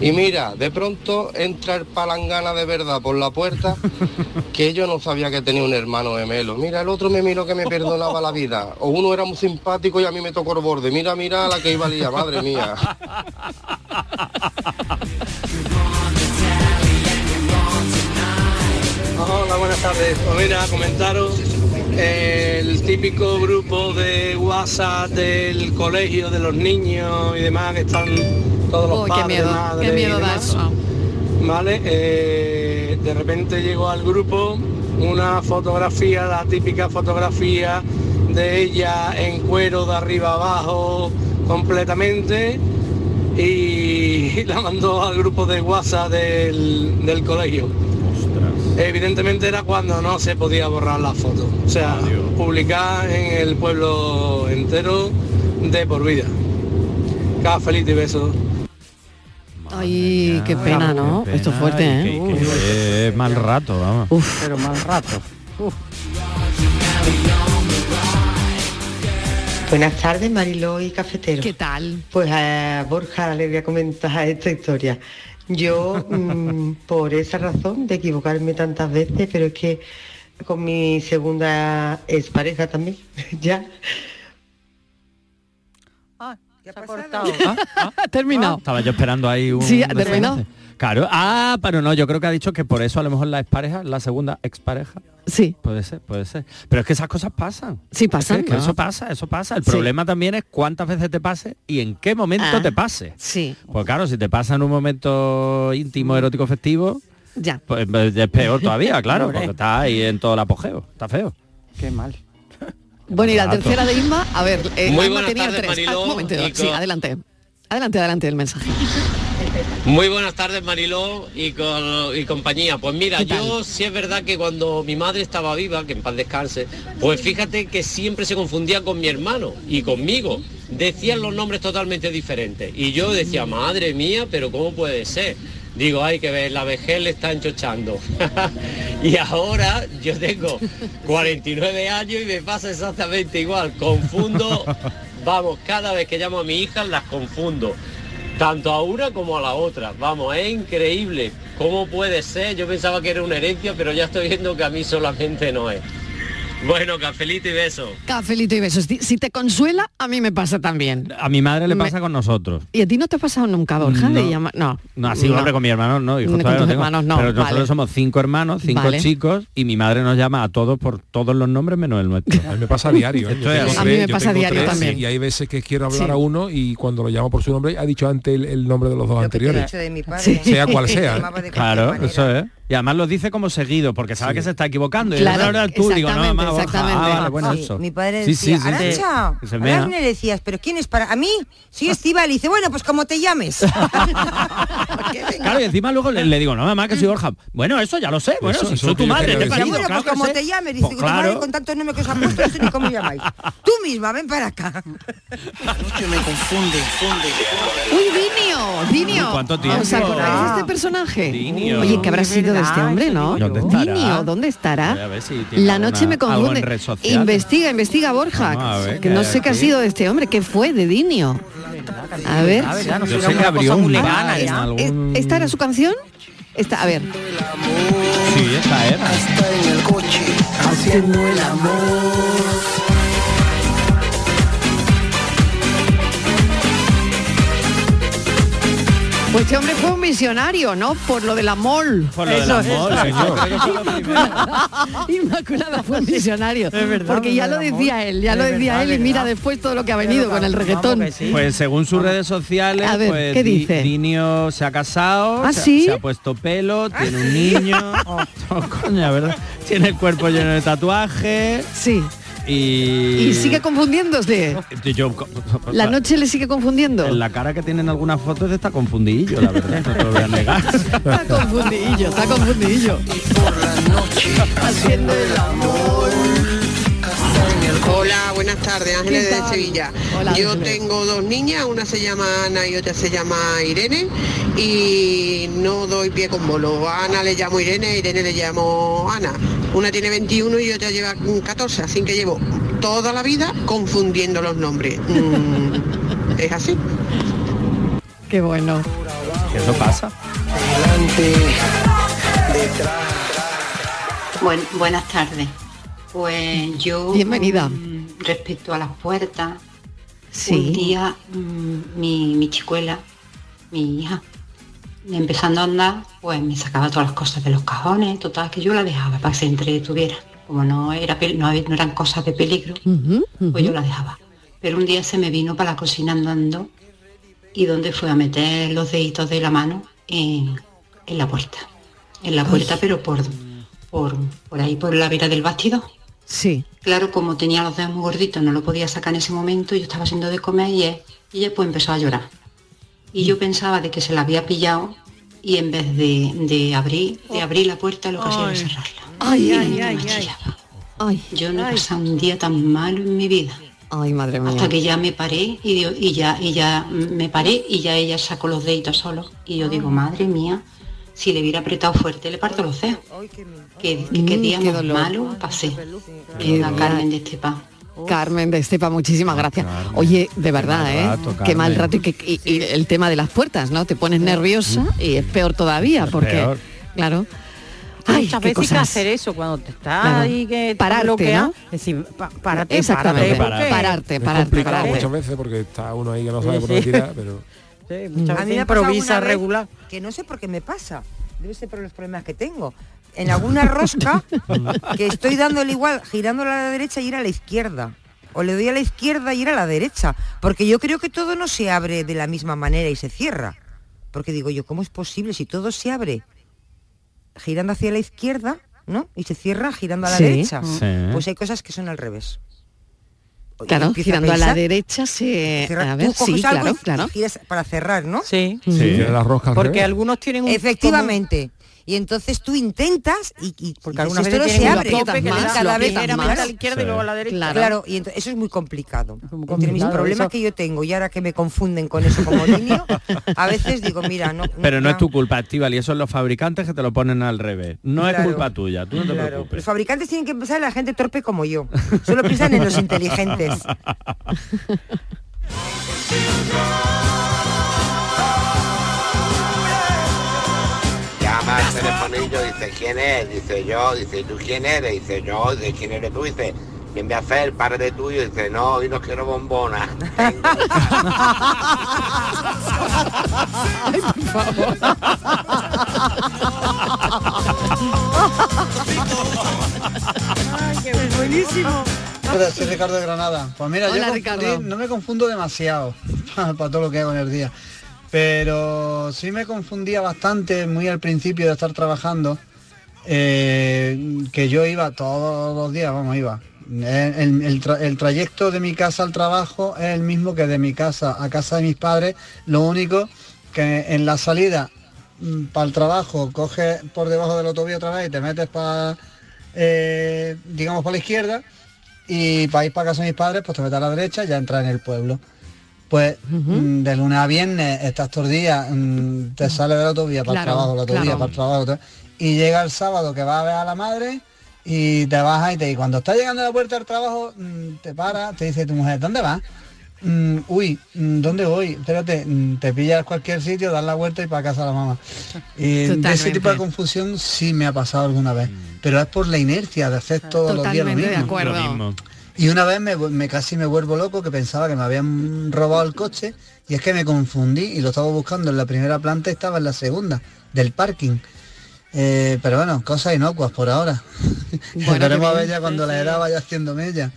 Y mira, de pronto entra el palangana de verdad por la puerta, que yo no sabía que tenía un hermano gemelo. Mira, el otro me miró que me perdonaba la vida. O uno era muy simpático y a mí me tocó el borde. Mira, mira la que iba a liar, madre mía. Hola, buenas tardes. Pues mira, comentaros el típico grupo de WhatsApp del colegio de los niños y demás que están todos los qué padres, miedo, madres qué y da demás. eso. Vale, eh, de repente llegó al grupo una fotografía, la típica fotografía de ella en cuero de arriba abajo completamente y la mandó al grupo de WhatsApp del, del colegio. Evidentemente era cuando no se podía borrar la foto. O sea, publicar en el pueblo entero de por vida. Cafelito y besos. Ay, qué pena, ¿no? Esto es fuerte, ¿eh? Mal rato, vamos. Pero mal rato. Buenas tardes, Mariló y Cafetero. ¿Qué tal? Pues a Borja le voy a comentar esta historia. Yo, mm, por esa razón de equivocarme tantas veces, pero es que con mi segunda expareja también, ya. Se ha cortado. Ha terminado. Estaba yo esperando ahí un... Sí, ha terminado. Claro. Ah, pero no, yo creo que ha dicho que por eso a lo mejor la expareja, la segunda expareja. Sí. Puede ser, puede ser. Pero es que esas cosas pasan. Sí, pasan, Es que ¿no? eso pasa, eso pasa. El Sí. problema también es cuántas veces te pase y en qué momento Ah, te pase. Sí. Pues claro, si te pasa en un momento íntimo, erótico, festivo, Ya. pues es peor todavía, claro, porque está ahí en todo el apogeo. Está feo. Qué mal. Bueno, y la Rato. tercera de Inma, a ver, eh, Muy buenas tenía tardes, tres. Ah, un momento, sí, adelante. Adelante, adelante el mensaje. Muy buenas tardes Mariló y, con, y compañía. Pues mira, yo sí es verdad que cuando mi madre estaba viva, que en paz descanse, pues fíjate que siempre se confundía con mi hermano y conmigo. Decían los nombres totalmente diferentes. Y yo decía, madre mía, pero ¿cómo puede ser? Digo, hay que ver, la vejez le está enchochando. y ahora yo tengo 49 años y me pasa exactamente igual. Confundo, vamos, cada vez que llamo a mi hija las confundo tanto a una como a la otra. Vamos, es increíble. ¿Cómo puede ser? Yo pensaba que era una herencia, pero ya estoy viendo que a mí solamente no es. Bueno, cafelito y beso. Cafelito y besos. Si- te consuela, a mí me pasa también. A mi madre le Me- pasa con nosotros. ¿Y a ti no te ha pasado nunca, Borja? No. de llamar? No. No, así hombre con mi hermano no, hijos Con tus no tengo. hermanos no, Pero nosotros vale. somos cinco hermanos, cinco Vale. chicos, y mi madre nos llama a todos por todos los nombres menos el nuestro. A mí me pasa a diario. ¿eh? Esto Yo es tengo así. A mí me pasa a diario tres, también. Y hay veces que quiero hablar Sí. a uno y cuando lo llamo por su nombre ha dicho antes el, el nombre de los dos Lo que te he anteriores. dicho de mi padre. Sí. Sea cual sea. Claro, eso es. Y además lo dice como seguido, porque sabe que se está equivocando. Y Claro, ahora tú digo, no, mamá, exactamente, Ah, vale, bueno, Sí, eso. mi padre Sí, decía, sí, sí, Arancha, que se a vea. Arne le decías, pero ¿quién es para a mí? Sí, Estival, y dice, bueno, pues como te llames. Claro, y encima luego le, le digo, no, mamá, que soy Borja. Bueno, eso ya lo sé. Bueno, Eso- si eso soy tu que madre, te bueno, claro pues que como sé. te llames, dice, Pues tu madre claro. con tantos nombres que os ha puesto, no sé ni cómo llamáis. Tú misma, ven para acá. me confunde, confunde. ¡Uy, Dinio! ¡Dinio! Uy, ¿cuánto tiempo? ¿Os acordáis de este personaje? Dinio. Oye, ¿qué habrá sido de este hombre, no? ¿Dónde estará? Dinio, ¿dónde estará? A ver si tiene La noche alguna- me algo confunde. en red social. Investiga, investiga, Borja. Vamos ver que no sé qué ha sido de este hombre. ¿Qué fue de Dinio? A ver. ¿Esta era su canción? Esta, a ver. Sí, esta era. Está en el coche, haciendo el amor. Pues este hombre fue un misionario, ¿no? Por lo del amor. Por lo del amor, señor. Inmaculada fue un misionario. verdad, porque ya lo decía él, ya Es lo decía verdad, él y es mira después todo lo que ha venido con el reggaetón. sí. Pues según sus redes sociales, A ver, pues ¿qué Di- dice? Dinio se ha casado, ¿Ah, se, ha- sí? se ha puesto pelo, tiene un niño. Oh, coño, ¿verdad? Tiene el cuerpo lleno de tatuajes. Sí. Y... Y sigue confundiéndose. Yo, La noche le sigue confundiendo. En la cara que tienen algunas fotos está confundidillo, la verdad, no te lo voy a negar. Está confundidillo, está confundidillo. Haciendo el amor. Hola, buenas tardes, Ángeles ¿Qué de? Sevilla. Hola, Yo Ángeles. tengo dos niñas, una se llama Ana y otra se llama Irene y no doy pie con bolo. A Ana le llamo Irene, a Irene le llamo Ana. Una tiene 21 y otra lleva 14, así que llevo toda la vida confundiendo los nombres. Mm, es así. Qué bueno. Eso pasa. Buen- buenas tardes. Pues yo... Bienvenida. mm, Respecto a las puertas, Sí. un día mm, mi, mi chicuela, mi hija, empezando a andar, pues me sacaba todas las cosas de los cajones, total, que yo la dejaba para que se entretuviera. Como no, era, no, eran cosas de peligro, pues yo la dejaba. Pero un día se me vino para la cocina andando y donde fue a meter los deditos de la mano en, en la puerta. En la puerta, pero por, por, por ahí, por la vera del bastidor. Sí. Claro, como tenía los dedos muy gorditos, no lo podía sacar en ese momento, yo estaba haciendo de comer y, ella pues empezó a llorar. Y yo pensaba de que se la había pillado y en vez de, de abrir, de abrir la puerta lo que hacía era Ay. cerrarla. Ay, ay, ay, chillaba. ay. Yo no he pasado un día tan malo en mi vida. Ay, madre mía. Hasta que ya me paré y, y ya y ya me paré y ya ella sacó los deditos solo. Y yo Ah. digo, madre mía, si le hubiera apretado fuerte le parto los dedos. Mm, día qué más dolor. malo pasé. Qué La dolor. Carmen de Estepa. Carmen de Estepa, muchísimas gracias. Oye, de verdad, mal ¿eh? rato, Qué mal rato y, que, y- y el tema de las puertas, ¿no? Te pones nerviosa y es peor todavía, Es porque, peor. claro. Ay, Muchas qué veces hay que cosas. hacer eso cuando te estás Claro. ahí que te Pararte, bloquea, ¿no? decir, pa- párate, Exactamente, párate, pararte, pararte, complicado pararte. muchas veces porque está uno ahí que no Sí, sabe por dónde sí. tirar, pero... Sí, muchas A mí me improvisa regular. Que no sé por qué me pasa. Debe ser por los problemas que tengo. En alguna rosca que estoy dándole igual, girándole a la derecha y ir a la izquierda. O le doy a la izquierda y ir a la derecha. Porque yo creo que todo no se abre de la misma manera y se cierra. Porque digo yo, ¿cómo es posible si todo se abre girando hacia la izquierda, ¿no? Y se cierra girando a la Sí. derecha. Sí. Pues hay cosas que son al revés. Claro, girando a la pensar, derecha se... A ver, tú coges sí, algo claro, y- claro. para cerrar, ¿no? Sí. Sí. Tiene la rosca al Porque algunos tienen un Efectivamente. Y entonces tú intentas y, y Porque algunas veces esto no tienen se abre. tope que cada vez más. a la izquierda y luego a la derecha. Claro, Claro. y eso es muy complicado. Entre mis complicado, problemas eso. que yo tengo y ahora que me confunden con eso como niño, a veces digo, mira, no. Pero no es tu culpa, Estíbal, y eso son los fabricantes que te lo ponen al revés. No es culpa tuya, tú no te Claro. preocupes. Los fabricantes tienen que pensar en la gente torpe como yo. Solo piensan en los inteligentes. Llama al telefonillo, dice, ¿quién es? Dice, yo, dice, ¿y tú quién eres? Dice, yo, dice, ¿quién eres tú? Dice, ¿quién voy a hacer? Padre tuyo. Dice, no, hoy no quiero bombona. Ay, por favor. buenísimo. Hola, soy Ricardo de Granada. Pues mira, Hola, yo Ricardo. no me confundo demasiado para todo lo que hago en el día. Pero sí me confundía bastante muy al principio de estar trabajando, eh, que yo iba todos los días, vamos, iba. El, el- el tra- el trayecto de mi casa al trabajo es el mismo que de mi casa a casa de mis padres, lo único que en la salida para el trabajo coges por debajo del autovía otra vez y te metes para, digamos, para la izquierda y para ir para casa de mis padres, pues te metes a la derecha y ya entras en el pueblo. Pues mm, de lunes a viernes estás todo el día, mm, te sales de la autovía para Claro, el trabajo, la autovía claro. para el trabajo, y llega el sábado que vas a ver a la madre y te bajas y te y cuando estás llegando a la puerta del trabajo mm, te para, te dice tu mujer, ¿dónde vas? Mm, uy, ¿dónde voy? Espérate, te pillas cualquier sitio, das la vuelta y para casa a la mamá. Y de ese tipo de confusión sí me ha pasado alguna vez, pero es por la inercia de hacer todos los días lo mismo. de acuerdo. Lo mismo. Y una vez me, casi me vuelvo loco que pensaba que me habían robado el coche y es que me confundí y lo estaba buscando en la primera planta y estaba en la segunda del parking. Eh, pero bueno, cosas inocuas por ahora. Bueno, a ver ya cuando la edad vaya haciendo mella.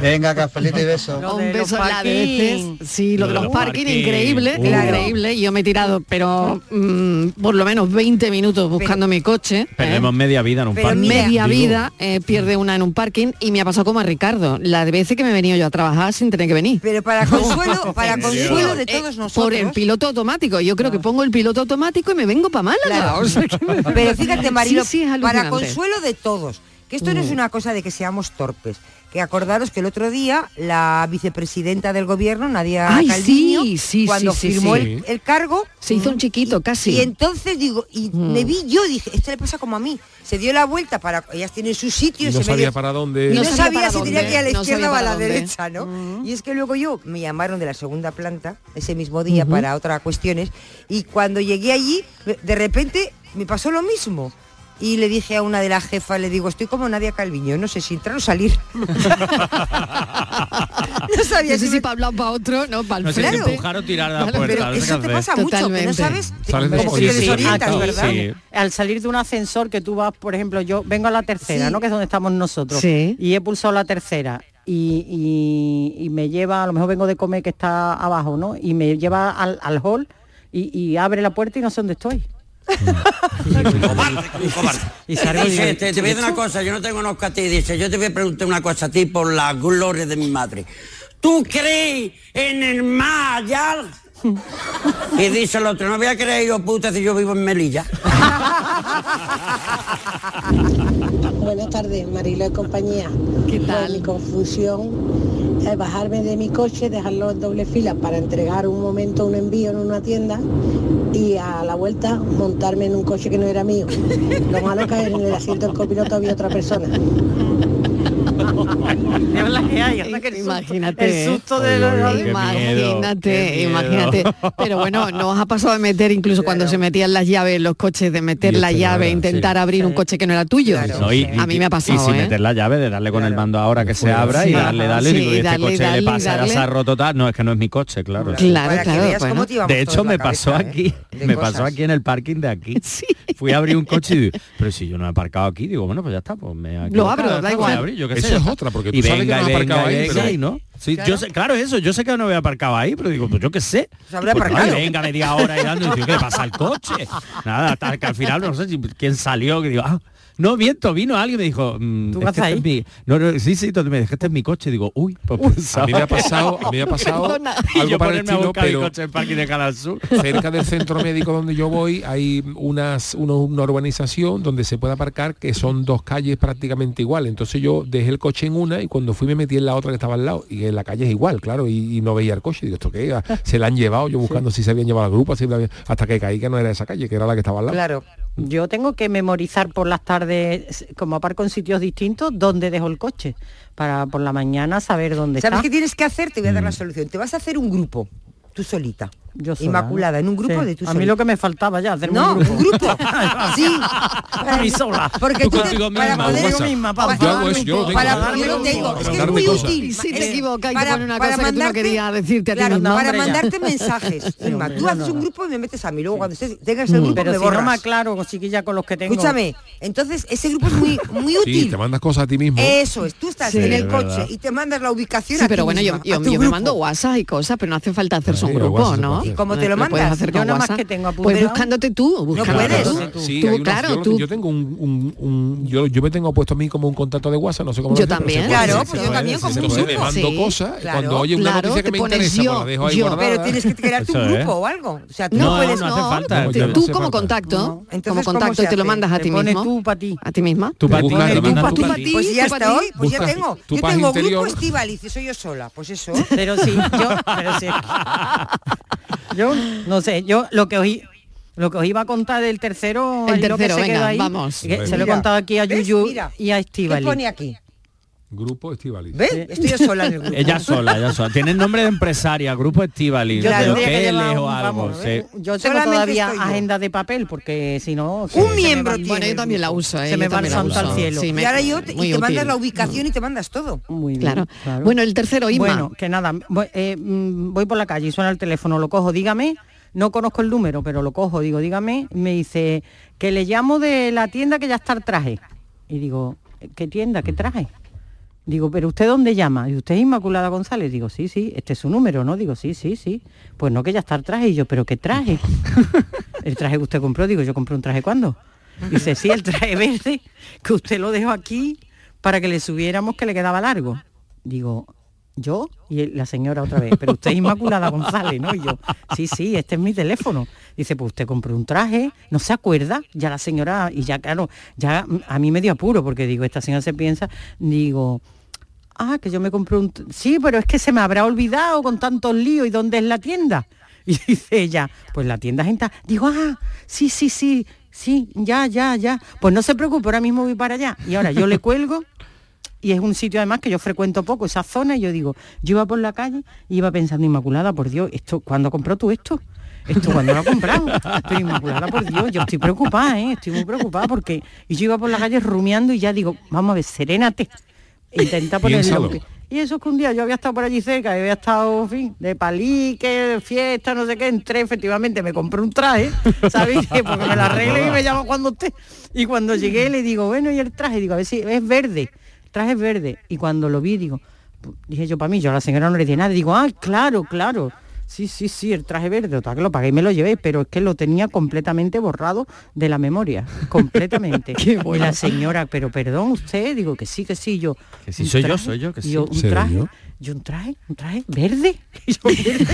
Venga, cafelito y beso. Un beso en la veces. Este, sí, lo, de los, los parking, increíble, uh. increíble. Yo me he tirado, pero mm, por lo menos 20 minutos buscando mi coche. ¿eh? Perdemos media vida en un pero. Media vida eh, pierde una en un parking y me ha pasado como a Ricardo, las veces que me he venido yo a trabajar sin tener que venir. Pero para consuelo, para consuelo de eh, todos nosotros. Por el piloto automático. Yo creo que ah. pongo el piloto automático y me vengo para Málaga. Pero fíjate, Marino, sí, sí, para consuelo de todos, que esto no es mm. una cosa de que seamos torpes. Que acordaros que el otro día la vicepresidenta del gobierno, Nadia Ay, Calviño, cuando firmó el, cargo... Se hizo un mm, chiquito, casi. Y entonces digo, y mm. me vi yo, dije, esto le pasa como a mí. Se dio la vuelta para... Ellas tienen su sitio. Y no se sabía para dónde. Y no, sabía, si tenía que ir a la izquierda o a la derecha, ¿no? Mm. Y es que luego yo, me llamaron de la segunda planta, ese mismo día, para otras cuestiones, y cuando llegué allí, de repente me pasó lo mismo. Y le dije a una de las jefas, le digo, estoy como Nadia Calviño, no sé si entrar o salir. no sabía no sé si, me... para hablar para otro, no, para el no sé si empujar o tirar la puerta. Eso te pasa mucho, no sabes, te ¿verdad? Al salir de un ascensor que tú vas, por ejemplo, yo vengo a la tercera, ¿no? Que es donde estamos nosotros. Y he pulsado la tercera. Y, me lleva, a lo mejor vengo de comer que está abajo, ¿no? Y me lleva al, hall y abre la puerta y no sé dónde estoy. Y te, te, voy a decir una cosa, yo no tengo conozco a dice, yo te voy a preguntar una cosa a ti por la gloria de mi madre. ¿Tú crees en el más allá? Y dice el otro, no voy a creer yo puta si yo vivo en Melilla. Buenas tardes, Marilo de compañía. ¿Qué tal? Pues mi confusión es bajarme de mi coche, dejarlo en doble fila para entregar un momento un envío en una tienda y a la vuelta montarme en un coche que no era mío. Lo malo que en el asiento del copiloto había otra persona imagínate. El susto de los Imagínate, imagínate. Pero bueno, nos ha pasado de meter, incluso cuando se metían las llaves los coches, de meter la llave, verdad, intentar abrir un coche que no era tuyo. A mí me ha pasado. Y ¿eh? meter la llave, de darle con el mando ahora que se pues abra y darle, darle, sí, y este coche le pasa, ya se ha roto tal. No, es que no es mi coche, claro. Claro, claro. De hecho, me pasó ¿eh? aquí, me pasó aquí en el parking de aquí. Fui a abrir un coche y pero si yo no he aparcado aquí, digo, bueno, pues ya está, pues me Lo abro, da igual porque tú y venga, no venga, ahí, ¿no? Claro. Yo sé, claro, eso, yo sé que no había aparcado ahí, pero digo, pues yo qué sé. Pues venga, media hora y dando, y digo, ¿qué le pasa al coche? Nada, hasta que al final, no sé si quién salió, que digo, ah, no, viento, vino alguien me dijo, mm, ¿Tú este vas este ahí? Mi... no, no, sí, sí, me dejaste en mi coche. Digo, uy, pues, pues, a mí me ha pasado, a me ha pasado algo para el estilo, pero coche en de Canal cerca del centro médico donde yo voy hay unas, una urbanización donde se puede aparcar que son dos calles prácticamente igual. Entonces yo dejé el coche en una y cuando fui me metí en la otra que estaba al lado y en la calle es igual, claro, y, no veía el coche. Digo, ¿esto qué? Ah, se la han llevado yo buscando si se habían llevado al grupo, hasta que caí que no era esa calle, que era la que estaba al lado. Claro. Yo tengo que memorizar por las tardes, como aparco en sitios distintos, dónde dejo el coche, para por la mañana saber dónde ¿Sabes está. ¿Sabes qué tienes que hacer? Te voy a dar la mm. solución. Te vas a hacer un grupo, tú solita. Yo sola, Inmaculada, en un grupo sí. de tus A mí lo que me faltaba ya, hacer no, un grupo. un grupo. sí. Para mí sola. Porque tú, tú te, misma, para poder yo misma, para, yo, hago eso, yo tengo. Para, para yo tengo. Es que es muy cosas. útil. Si te eh, equivocas y para, te una para cosa mandarte, que tú no querías decirte a ti claro. Para mandarte mensajes. Sí, Inma, hombre, tú haces un grupo y me metes a mí. Luego cuando estés, tengas el grupo Pero me borras. Pero si no claro, chiquilla, con los que tengo. Escúchame, entonces ese grupo es muy, muy útil. Sí, te mandas cosas a ti mismo. Eso es, tú estás en el coche y te mandas la ubicación a pero bueno, yo me mando WhatsApp y cosas, pero no hace falta hacerse un grupo, ¿no? ¿Y cómo ah, te lo mandas? ¿Lo hacer yo nada más que tengo apuntado. Pues buscándote tú, buscándote no puedes. tú. Sí, tú claro, yo, tú. Yo tengo un, un, un yo, yo, me tengo puesto a mí como un contacto de WhatsApp, no sé cómo Yo también. Claro, pues yo también como un grupo. mando cosas, cuando oye una noticia que me interesa, la dejo ahí Pero tienes que crear tu grupo o algo. O sea, tú no puedes no. Tú como contacto, como contacto te lo mandas a ti mismo. tú para ti. A ti misma. Tú para ti, tú para ti. Pues ya está hoy, pues ya tengo. Yo tengo grupo estival y soy yo sola, pues eso. Pero sí, yo pero sí. Yo no sé, yo lo que oí lo que os iba a contar del tercero, el tercero, lo que se queda ahí, vamos. se lo he contado aquí a Yuyu y a Estivali. ¿Qué pone aquí? Grupo Estivali. ¿Ves? Estoy yo sola en el grupo. Ella sola, ella sola. Nombre de empresaria, Grupo Estivali, de Yo tengo todavía agenda de papel porque si no... Un miembro tiene. También la uso. Se ¿eh? me va el santo al cielo. Y ahora yo te, y te mandas la ubicación y te mandas todo. Muy bien, claro. Bueno, el tercero, Inma. Bueno, que nada, voy, eh, mm, voy por la calle y suena el teléfono, lo cojo, dígame no conozco el número, pero lo cojo, digo, dígame, me dice que le llamo de la tienda que ya está el traje. Y digo, ¿qué tienda? ¿Qué traje? Digo, ¿pero usted dónde llama? Y usted es Inmaculada González. Digo, sí, sí, este es su número, ¿no? Digo, sí, sí, sí. Pues no, que ya está el traje. Y yo, ¿pero qué traje? el traje que usted compró. Digo, ¿yo compré un traje cuándo? Dice, sí, el traje verde, que usted lo dejó aquí para que le subiéramos que le quedaba largo. Digo, ¿yo? Y la señora otra vez, pero usted es Inmaculada González, ¿no? Y yo, sí, sí, este es mi teléfono. Dice, pues usted compró un traje, no se acuerda, ya la señora, y ya claro, ya a mí me dio apuro, porque digo, esta señora se piensa, digo, ah, que yo me compré un... Sí, pero es que se me habrá olvidado con tantos líos, ¿y dónde es la tienda? Y dice ella, pues la tienda es en tal-". Digo, ah, sí, sí, sí, sí, ya, ya, ya. Pues no se preocupe, ahora mismo voy para allá. Y ahora yo le cuelgo y es un sitio además que yo frecuento poco, esa zona, y yo digo, yo iba por la calle y iba pensando, Inmaculada, por Dios, esto, ¿cuándo compró tú esto? Esto cuando lo ha comprado. Pero Inmaculada, por Dios, yo estoy preocupada, ¿eh? estoy muy preocupada porque y yo iba por la calle rumiando y ya digo, vamos a ver, serénate. Intenta ponerlo. Y eso es que un día yo había estado por allí cerca, y había estado, en fin, de palique, de fiesta, no sé qué, entré, efectivamente, me compré un traje, ¿sabéis? Porque me lo arregle y me llama cuando usted. Y cuando llegué le digo, bueno, ¿y el traje? Digo, a ver si es verde, el traje es verde. Y cuando lo vi, digo, dije yo para mí, yo a la señora no le dije nada, digo, ah, claro, claro. Sí, sí, sí, el traje verde, total, que lo pagué y me lo llevé, pero es que lo tenía completamente borrado de la memoria, completamente. Qué Y la señora, pero perdón usted, digo que sí, que sí, yo. Que sí, "¿Un soy yo, traje?". soy yo, que sí. Yo, un ¿Seré traje, yo? Yo? un traje, un traje verde. Y yo, "¿Verde?".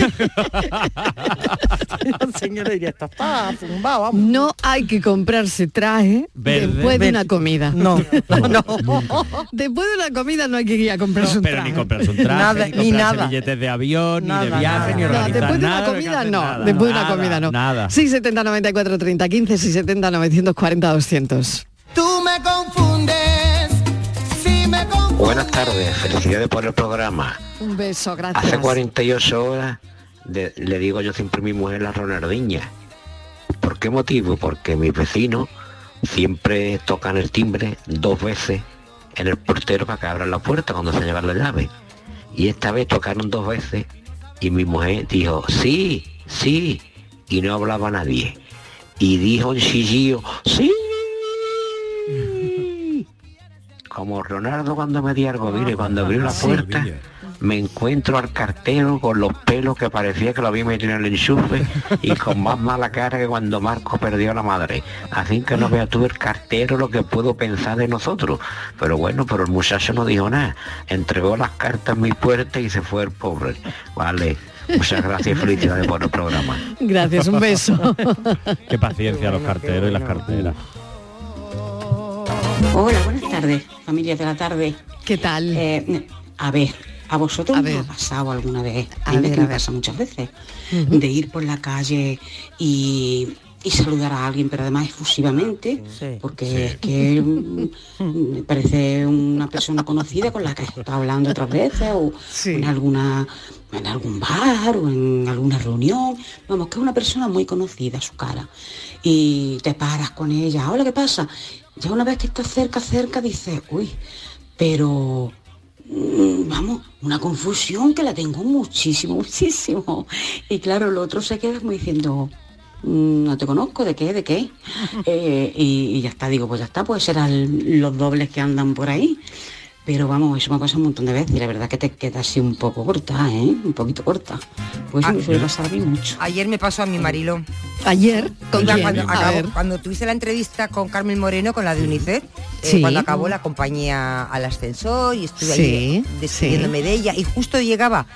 Y la señora diría, está, está zumbado, vamos. No hay que comprarse traje Verde. después de una comida. No, no. Después de una comida no hay que ir a comprarse un Pero traje. ni comprarse un traje, Nada, ni, nada. billetes de avión, ni de viaje, nada. ni No, organizar después de una comida no, nada, después de una comida no. Nada. 670 94 30 15 670 940 200. Tú me confundes. Buenas tardes, felicidades por el programa. Un beso, gracias. Hace 48 horas de- le digo yo siempre a mi mujer la Ronaldinha. ¿Por qué motivo? Porque mis vecinos siempre tocan el timbre dos veces en el portero para que abran la puerta cuando se llevan la llave. Y esta vez tocaron dos veces y mi mujer dijo, sí, sí, y no hablaba nadie. Y dijo en chillillo, sí. Como Ronaldo cuando me di algo, mire, cuando abrió la Sí. puerta, me encuentro al cartero con los pelos que parecía que lo había metido en el enchufe y con más mala cara que cuando Marco perdió a la madre. Así que no vea tú el cartero lo que puedo pensar de nosotros. Pero bueno, pero el muchacho no dijo nada. Entregó las cartas en mi puerta y se fue el pobre. Vale. Muchas gracias y felicidades por el programa. Gracias, un beso. Qué paciencia los carteros y las carteras. Hola, buenas tardes, familia de la tarde. ¿Qué tal? Eh, a ver, ¿a vosotros A ver. ha pasado alguna vez? A A mí ver, que a me ver. pasa muchas veces, de ir por la calle y, y saludar a alguien, pero además efusivamente, porque es que mm, me parece una persona conocida con la que he estado hablando otras veces, o en alguna en algún bar o en alguna reunión, vamos, que es una persona muy conocida su cara. Y te paras con ella, hola, ¿qué pasa? Ya una vez que estás cerca, cerca, dices, uy, pero mm, vamos, una confusión que la tengo muchísimo, muchísimo. Y claro, el otro se queda como diciendo, "Mm, no te conozco, ¿de qué? ¿De qué? Eh, y, y ya está, digo, pues ya está, pues serán los dobles que andan por ahí. Pero vamos, eso me ha pasado un montón de veces y la verdad que te queda así un poco corta, ¿eh? Un poquito corta. Pues eso me suele pasar a mí mucho. Ayer me pasó a mi Marilo. ¿Ayer? ¿Con Iba quién? Cuando, tuviste la entrevista con Carmen Moreno, con la de UNICEF, eh, cuando acabó la acompañé al ascensor y estuve Sí, ahí despidiéndome de ella y justo llegaba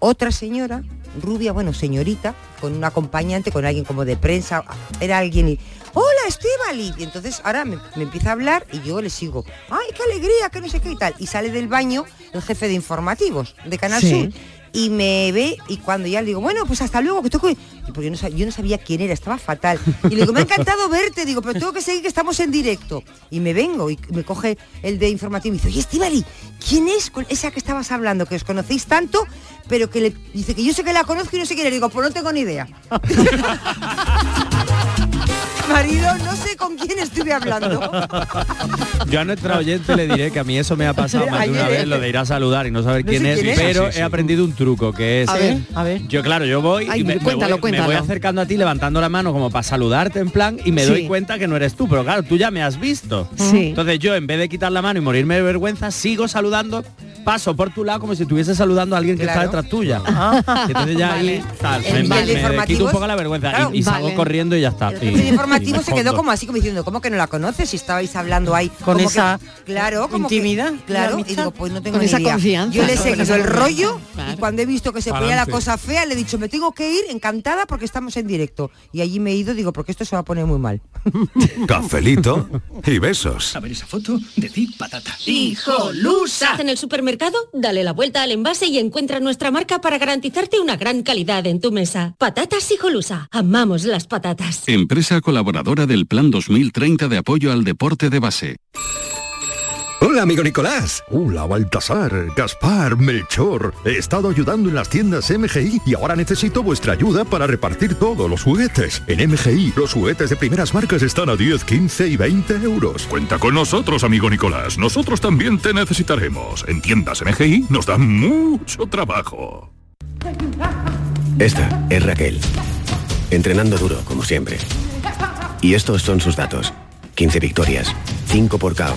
otra señora, rubia, bueno, señorita, con un acompañante, con alguien como de prensa, era alguien y, hola Estivali, y entonces ahora me, me empieza a hablar y yo le sigo, ay, qué alegría, que no sé qué y tal, y sale del baño el jefe de informativos de Canal Sí. Sur y me ve y cuando ya le digo, bueno, pues hasta luego, que tengo Porque yo no, sab- yo no sabía quién era, estaba fatal. Y le digo, me ha encantado verte, digo, pero tengo que seguir que estamos en directo. Y me vengo y me coge el de informativo y dice, oye, Estivali, ¿quién es con esa que estabas hablando? Que os conocéis tanto, pero que le dice que yo sé que la conozco y no sé quién es. Digo, pues no tengo ni idea. marido, no sé con quién estuve hablando. Yo a nuestra oyente le diré que a mí eso me ha pasado más de una vez, lo de ir a saludar y no saber No quién, es, quién es. pero Sí, sí. he aprendido un truco que es... A ver, a ver. Yo, claro, yo voy Ay, y me, me cuéntalo, voy, me cuéntalo. voy acercando a ti levantando la mano como para saludarte en plan y me Sí. doy cuenta que no eres tú, pero claro, tú ya me has visto. Sí. Entonces yo en vez de quitar la mano y morirme de vergüenza, sigo saludando, paso por tu lado como si estuviese saludando a alguien que Claro. está detrás tuya. Y entonces ya ahí tal, El- me, el de me quito un informativos, poco la vergüenza claro. y, y salgo Vale. corriendo y ya está. El Y- de informativo y se quedó como así, como diciendo, ¿cómo que no la conoces? Si estabais hablando ahí. Con como que- esa claro, como que- claro, y digo, pues no tengo Con ni esa idea. confianza, Yo le he seguido el rollo claro. y cuando he visto que se ponía la cosa fea, le he dicho, me tengo que ir encantada porque estamos en directo. Y allí me he ido, digo, porque esto se va a poner muy mal. Cafelito y besos. A ver esa foto, decid patata. ¡Hijolusa! En el supermercado, dale la vuelta al envase y encuentra nuestra marca para garantizarte una gran calidad en tu mesa. Patatas Hijolusa. Amamos las patatas. Empresa colaboradora del Plan 2030 de apoyo al deporte de base. Hola, amigo Nicolás. Hola, Baltasar, Gaspar, Melchor. He estado ayudando en las tiendas MGI y ahora necesito vuestra ayuda para repartir todos los juguetes. En MGI, los juguetes de primeras marcas están a 10, 15 y 20 euros. Cuenta con nosotros, amigo Nicolás. Nosotros también te necesitaremos. En tiendas MGI nos da mucho trabajo. Esta es Raquel. Entrenando duro, como siempre. Y estos son sus datos. 15 victorias, 5 por KO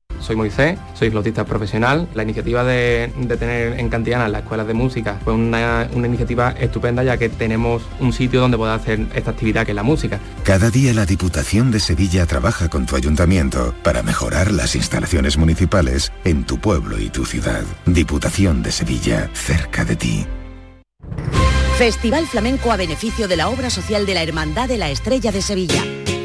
Soy Moisés, soy flautista profesional. La iniciativa de, de tener en Cantiana las escuelas de música fue una, una iniciativa estupenda ya que tenemos un sitio donde poder hacer esta actividad que es la música. Cada día la Diputación de Sevilla trabaja con tu ayuntamiento para mejorar las instalaciones municipales en tu pueblo y tu ciudad. Diputación de Sevilla, cerca de ti. Festival Flamenco a beneficio de la obra social de la Hermandad de la Estrella de Sevilla.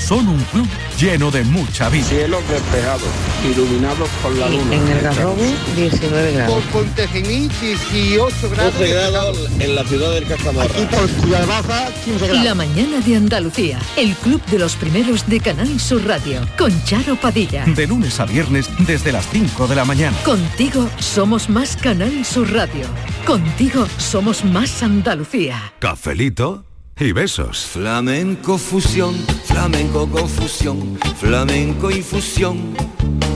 Son un club lleno de mucha vida. Cielos despejados, iluminados por la luna. En el Garrobo, 19 grados. Por Pontejení, 18 grados. 12 grados en la ciudad del Castamarra. Aquí por Ciudad Baja, 15 grados. La mañana de Andalucía, el club de los primeros de Canal Sur Radio, con Charo Padilla. De lunes a viernes desde las 5 de la mañana. Contigo somos más Canal Sur Radio. Contigo somos más Andalucía. Cafelito y besos. Flamenco fusión, flamenco confusión, flamenco infusión,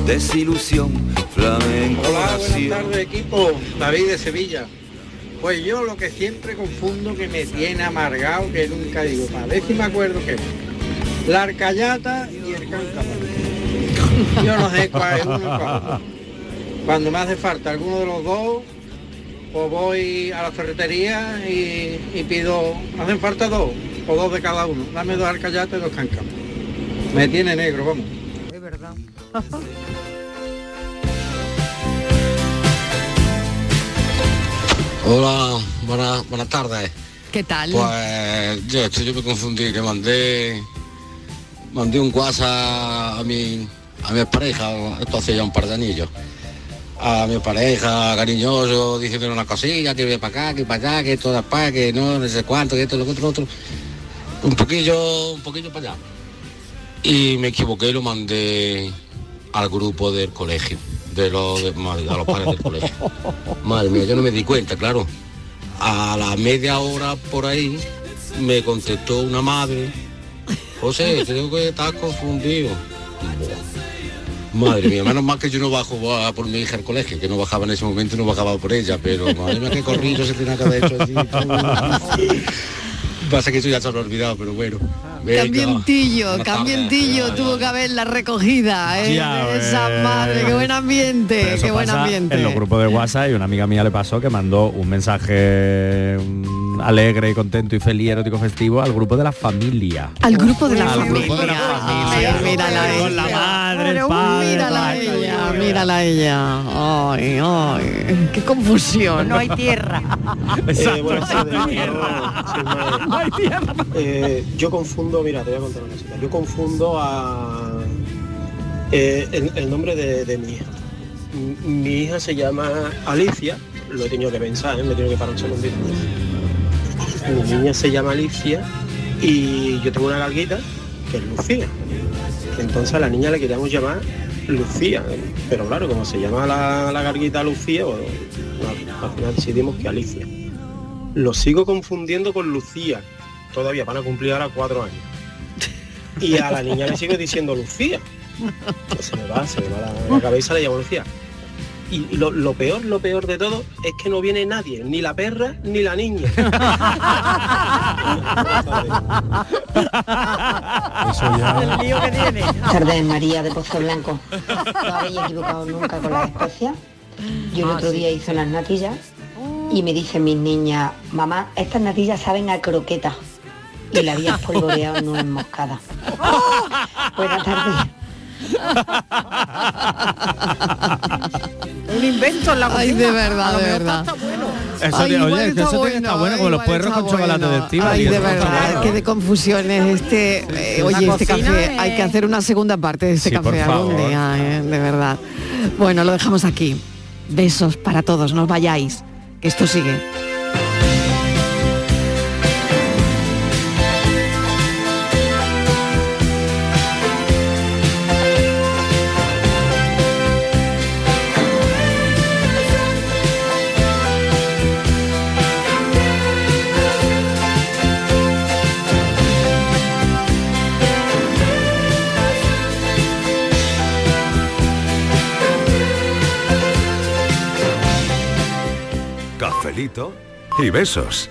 desilusión, flamenco Hola, buenas tardes equipo, David de Sevilla. Pues yo lo que siempre confundo que me tiene amargado, que nunca digo, para ver si me acuerdo que es la arcayata y el cántaro. Yo no sé cuál es uno cuál. Cuando me hace falta alguno de los dos, pues voy a la ferretería y, y pido, hacen falta dos, o dos de cada uno. Dame dos arcayatas y dos cáncaros. Me tiene negro, vamos. Es verdad. Hola, buenas buenas tardes. ¿Qué tal? Pues yo, esto yo me confundí, que mandé mandé un WhatsApp a mi a mi pareja, esto hace ya un par de anillos. A mi pareja, cariñoso, diciéndole una cosilla, que voy para acá, que para allá, que todo para que no, no sé cuánto, que esto, lo que otro, lo otro. Un poquillo, un poquillo para allá. Y me equivoqué y lo mandé al grupo del colegio, de los, de- a los padres del colegio. Madre mía, yo no me di cuenta, claro. A la media hora por ahí me contestó una madre. José, creo que estás confundido. Madre mía, menos mal que yo no bajo a por mi hija al colegio, que no bajaba en ese momento y no bajaba por ella, pero madre mía qué corrido se tenía que haber hecho así. Pasa que eso ya se lo he olvidado, pero bueno. Venga, Cambientillo. Cambientillo tuvo que haber la recogida, ¿eh? Ya de esa madre, qué buen ambiente, qué buen ambiente. En los grupos de WhatsApp y una amiga mía le pasó que mandó un mensaje alegre y contento y feliz, erótico, festivo al grupo de la familia. Al grupo de la Al familia. grupo de la Ay, mírala ella. Con la madre, el padre, mírala ella, mírala ella. Ay, ay, qué confusión. No hay tierra. Exacto, Eh, buenas tardes. no hay No, sin más. Eh, yo confundo, mira, te voy a contar una cosita. Yo confundo a eh, el, el nombre de, de mi hija. Mi hija se llama Alicia, lo he tenido que pensar, ¿eh? me he tenido que parar un segundito. Mi niña se llama Alicia y yo tengo una galguita que es Lucía. Entonces a la niña le queríamos llamar Lucía, pero claro, como se llama la, la garguita Lucía, bueno, al- al final decidimos que Alicia. Lo sigo confundiendo con Lucía. Todavía van a cumplir ahora cuatro años. Y a la niña le sigo diciendo Lucía. Se me va, se me va la, la cabeza, le llamo Lucía. Y y lo, lo peor, lo peor de todo es que no viene nadie, ni la perra ni la niña. El lío que tiene. Tardes, María de Pozo Blanco. No habéis equivocado nunca con las especias. Yo el Ah, otro sí. día hice unas natillas y me dicen mis niñas, mamá, estas natillas saben a croqueta. Y la había espolvoreado nuez moscada. Buenas tardes. Un invento en la Ay, cocina. de verdad, de verdad. está bueno. Eso Ay, igual oye, que está eso tiene que estar bueno, como los puerros está con chocolate de Estíbaliz, Ay, de está verdad, bueno. que de confusiones este, eh, sí. oye, este café, es- hay que hacer una segunda parte de este Sí, café algún día, eh, de verdad. Bueno, lo dejamos aquí. Besos para todos, no os vayáis, que esto sigue. Y besos.